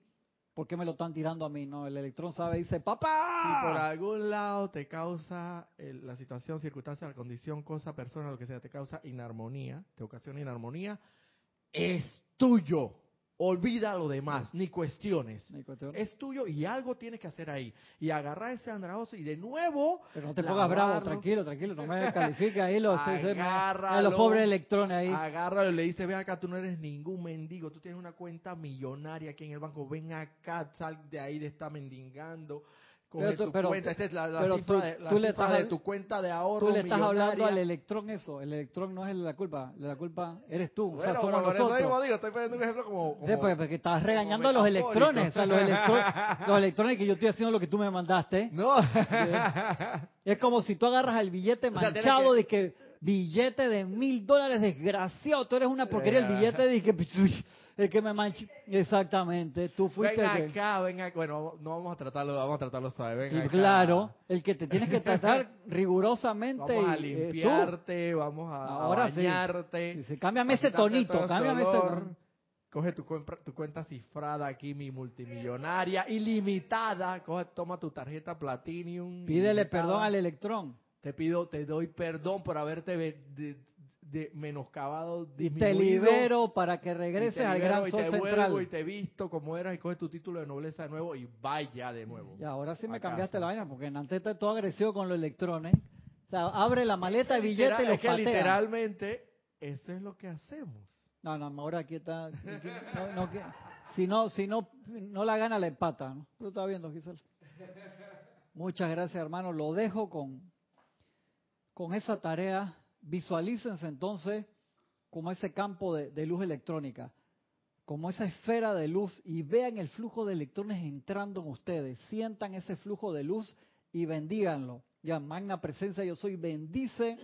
¿Por qué me lo están tirando a mí? No, el electrón sabe dice, ¡papá!
Si por algún lado te causa la situación, circunstancia, la condición, cosa, persona, lo que sea, te causa inarmonía, te ocasiona inarmonía, es tuyo. Olvida lo demás, ni cuestiones. Es tuyo y algo tienes que hacer ahí. Y agarrar ese andrajoso y de nuevo.
Pero no te pongas bravo, tranquilo, tranquilo, no me descalifique ahí los, los pobres electrones ahí.
Agárralo y le dice: Ve acá, tú no eres ningún mendigo, tú tienes una cuenta millonaria aquí en el banco, ven acá, sal de ahí de estar mendigando pero, cuenta, esta es la, cifra, de, tu cuenta de ahorro
Tú le estás hablando al electrón eso, el electrón no es la culpa, la culpa eres tú, o sea, somos nosotros.
digo, estoy poniendo un ejemplo como...
como pues, porque estás regañando a los electrones, o sea, los, los electrones que yo estoy haciendo lo que tú me mandaste.
No.
Es como si tú agarras el billete manchado de que billete de mil dólares desgraciado, tú eres una porquería, el billete de que el que me manche. Exactamente, tú fuiste.
Ven acá, ven acá. Bueno, no vamos a tratarlo, vamos a tratarlo suave. Ven
Claro, el que te tienes que tratar rigurosamente.
Vamos a limpiarte, vamos a, Ahora bañarte.
Sí. Dice, cámbiame ese tonito, cámbiame ese
Coge tu, tu, cuenta cifrada aquí, mi multimillonaria, ilimitada. Coge, toma tu tarjeta Platinum.
Pídele perdón al electrón.
Te pido, te doy perdón por haberte de menoscabado,
disminuido. Y te libero para que regreses al gran sol y te Vuelvo
y te visto como eras y coges tu título de nobleza de nuevo y vaya de nuevo.
Y ahora sí me cambiaste la vaina porque antes te todo agresivo con los electrones. O sea, abre la maleta de billetes y los es que
literalmente eso es lo que hacemos.
No, no, ahora aquí está. si no, si no, no la gana la empata, ¿no? Pero está viendo, Giselle. Muchas gracias, hermano. Lo dejo con, con esa tarea Visualícense entonces como ese campo de, luz electrónica, como esa esfera de luz y vean el flujo de electrones entrando en ustedes. Sientan ese flujo de luz y bendíganlo. Ya, magna presencia yo soy, bendice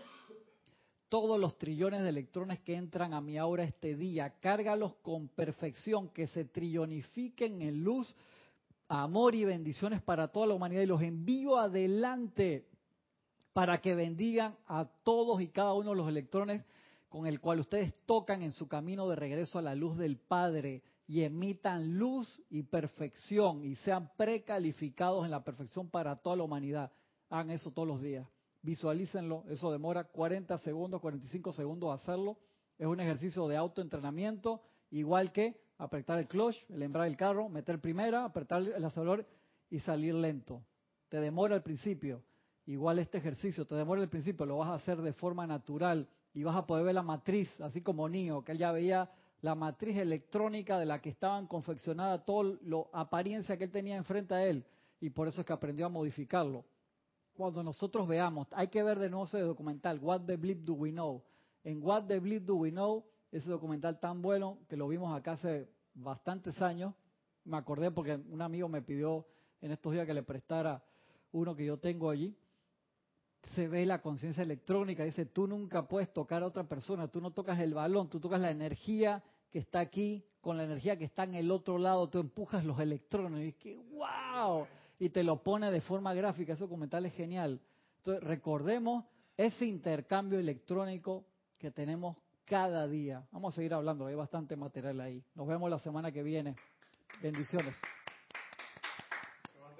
todos los trillones de electrones que entran a mi aura este día. Cárgalos con perfección, que se trillonifiquen en luz, amor y bendiciones para toda la humanidad y los envío adelante para que bendigan a todos y cada uno de los electrones con el cual ustedes tocan en su camino de regreso a la luz del Padre y emitan luz y perfección y sean precalificados en la perfección para toda la humanidad. Hagan eso todos los días. visualícenlo, eso demora 40 segundos, 45 segundos hacerlo. Es un ejercicio de autoentrenamiento, igual que apretar el clutch, el carro, meter primera, apretar el acelerador y salir lento. Te demora al principio. Igual este ejercicio, te demora al principio, lo vas a hacer de forma natural y vas a poder ver la matriz, así como Nio, que él ya veía la matriz electrónica de la que estaban confeccionadas, toda la apariencia que él tenía enfrente a él, y por eso es que aprendió a modificarlo. Cuando nosotros veamos, hay que ver de nuevo ese documental, What the Bleep Do We Know. En What the Bleep Do We Know, ese documental tan bueno que lo vimos acá hace bastantes años, me acordé porque un amigo me pidió en estos días que le prestara uno que yo tengo allí, se ve la conciencia electrónica, dice, tú nunca puedes tocar a otra persona, tú no tocas el balón, tú tocas la energía que está aquí con la energía que está en el otro lado, tú empujas los electrones, y es que wow, y te lo pone de forma gráfica, ese documental es genial. Entonces, recordemos ese intercambio electrónico que tenemos cada día. Vamos a seguir hablando, hay bastante material ahí. Nos vemos la semana que viene. Bendiciones.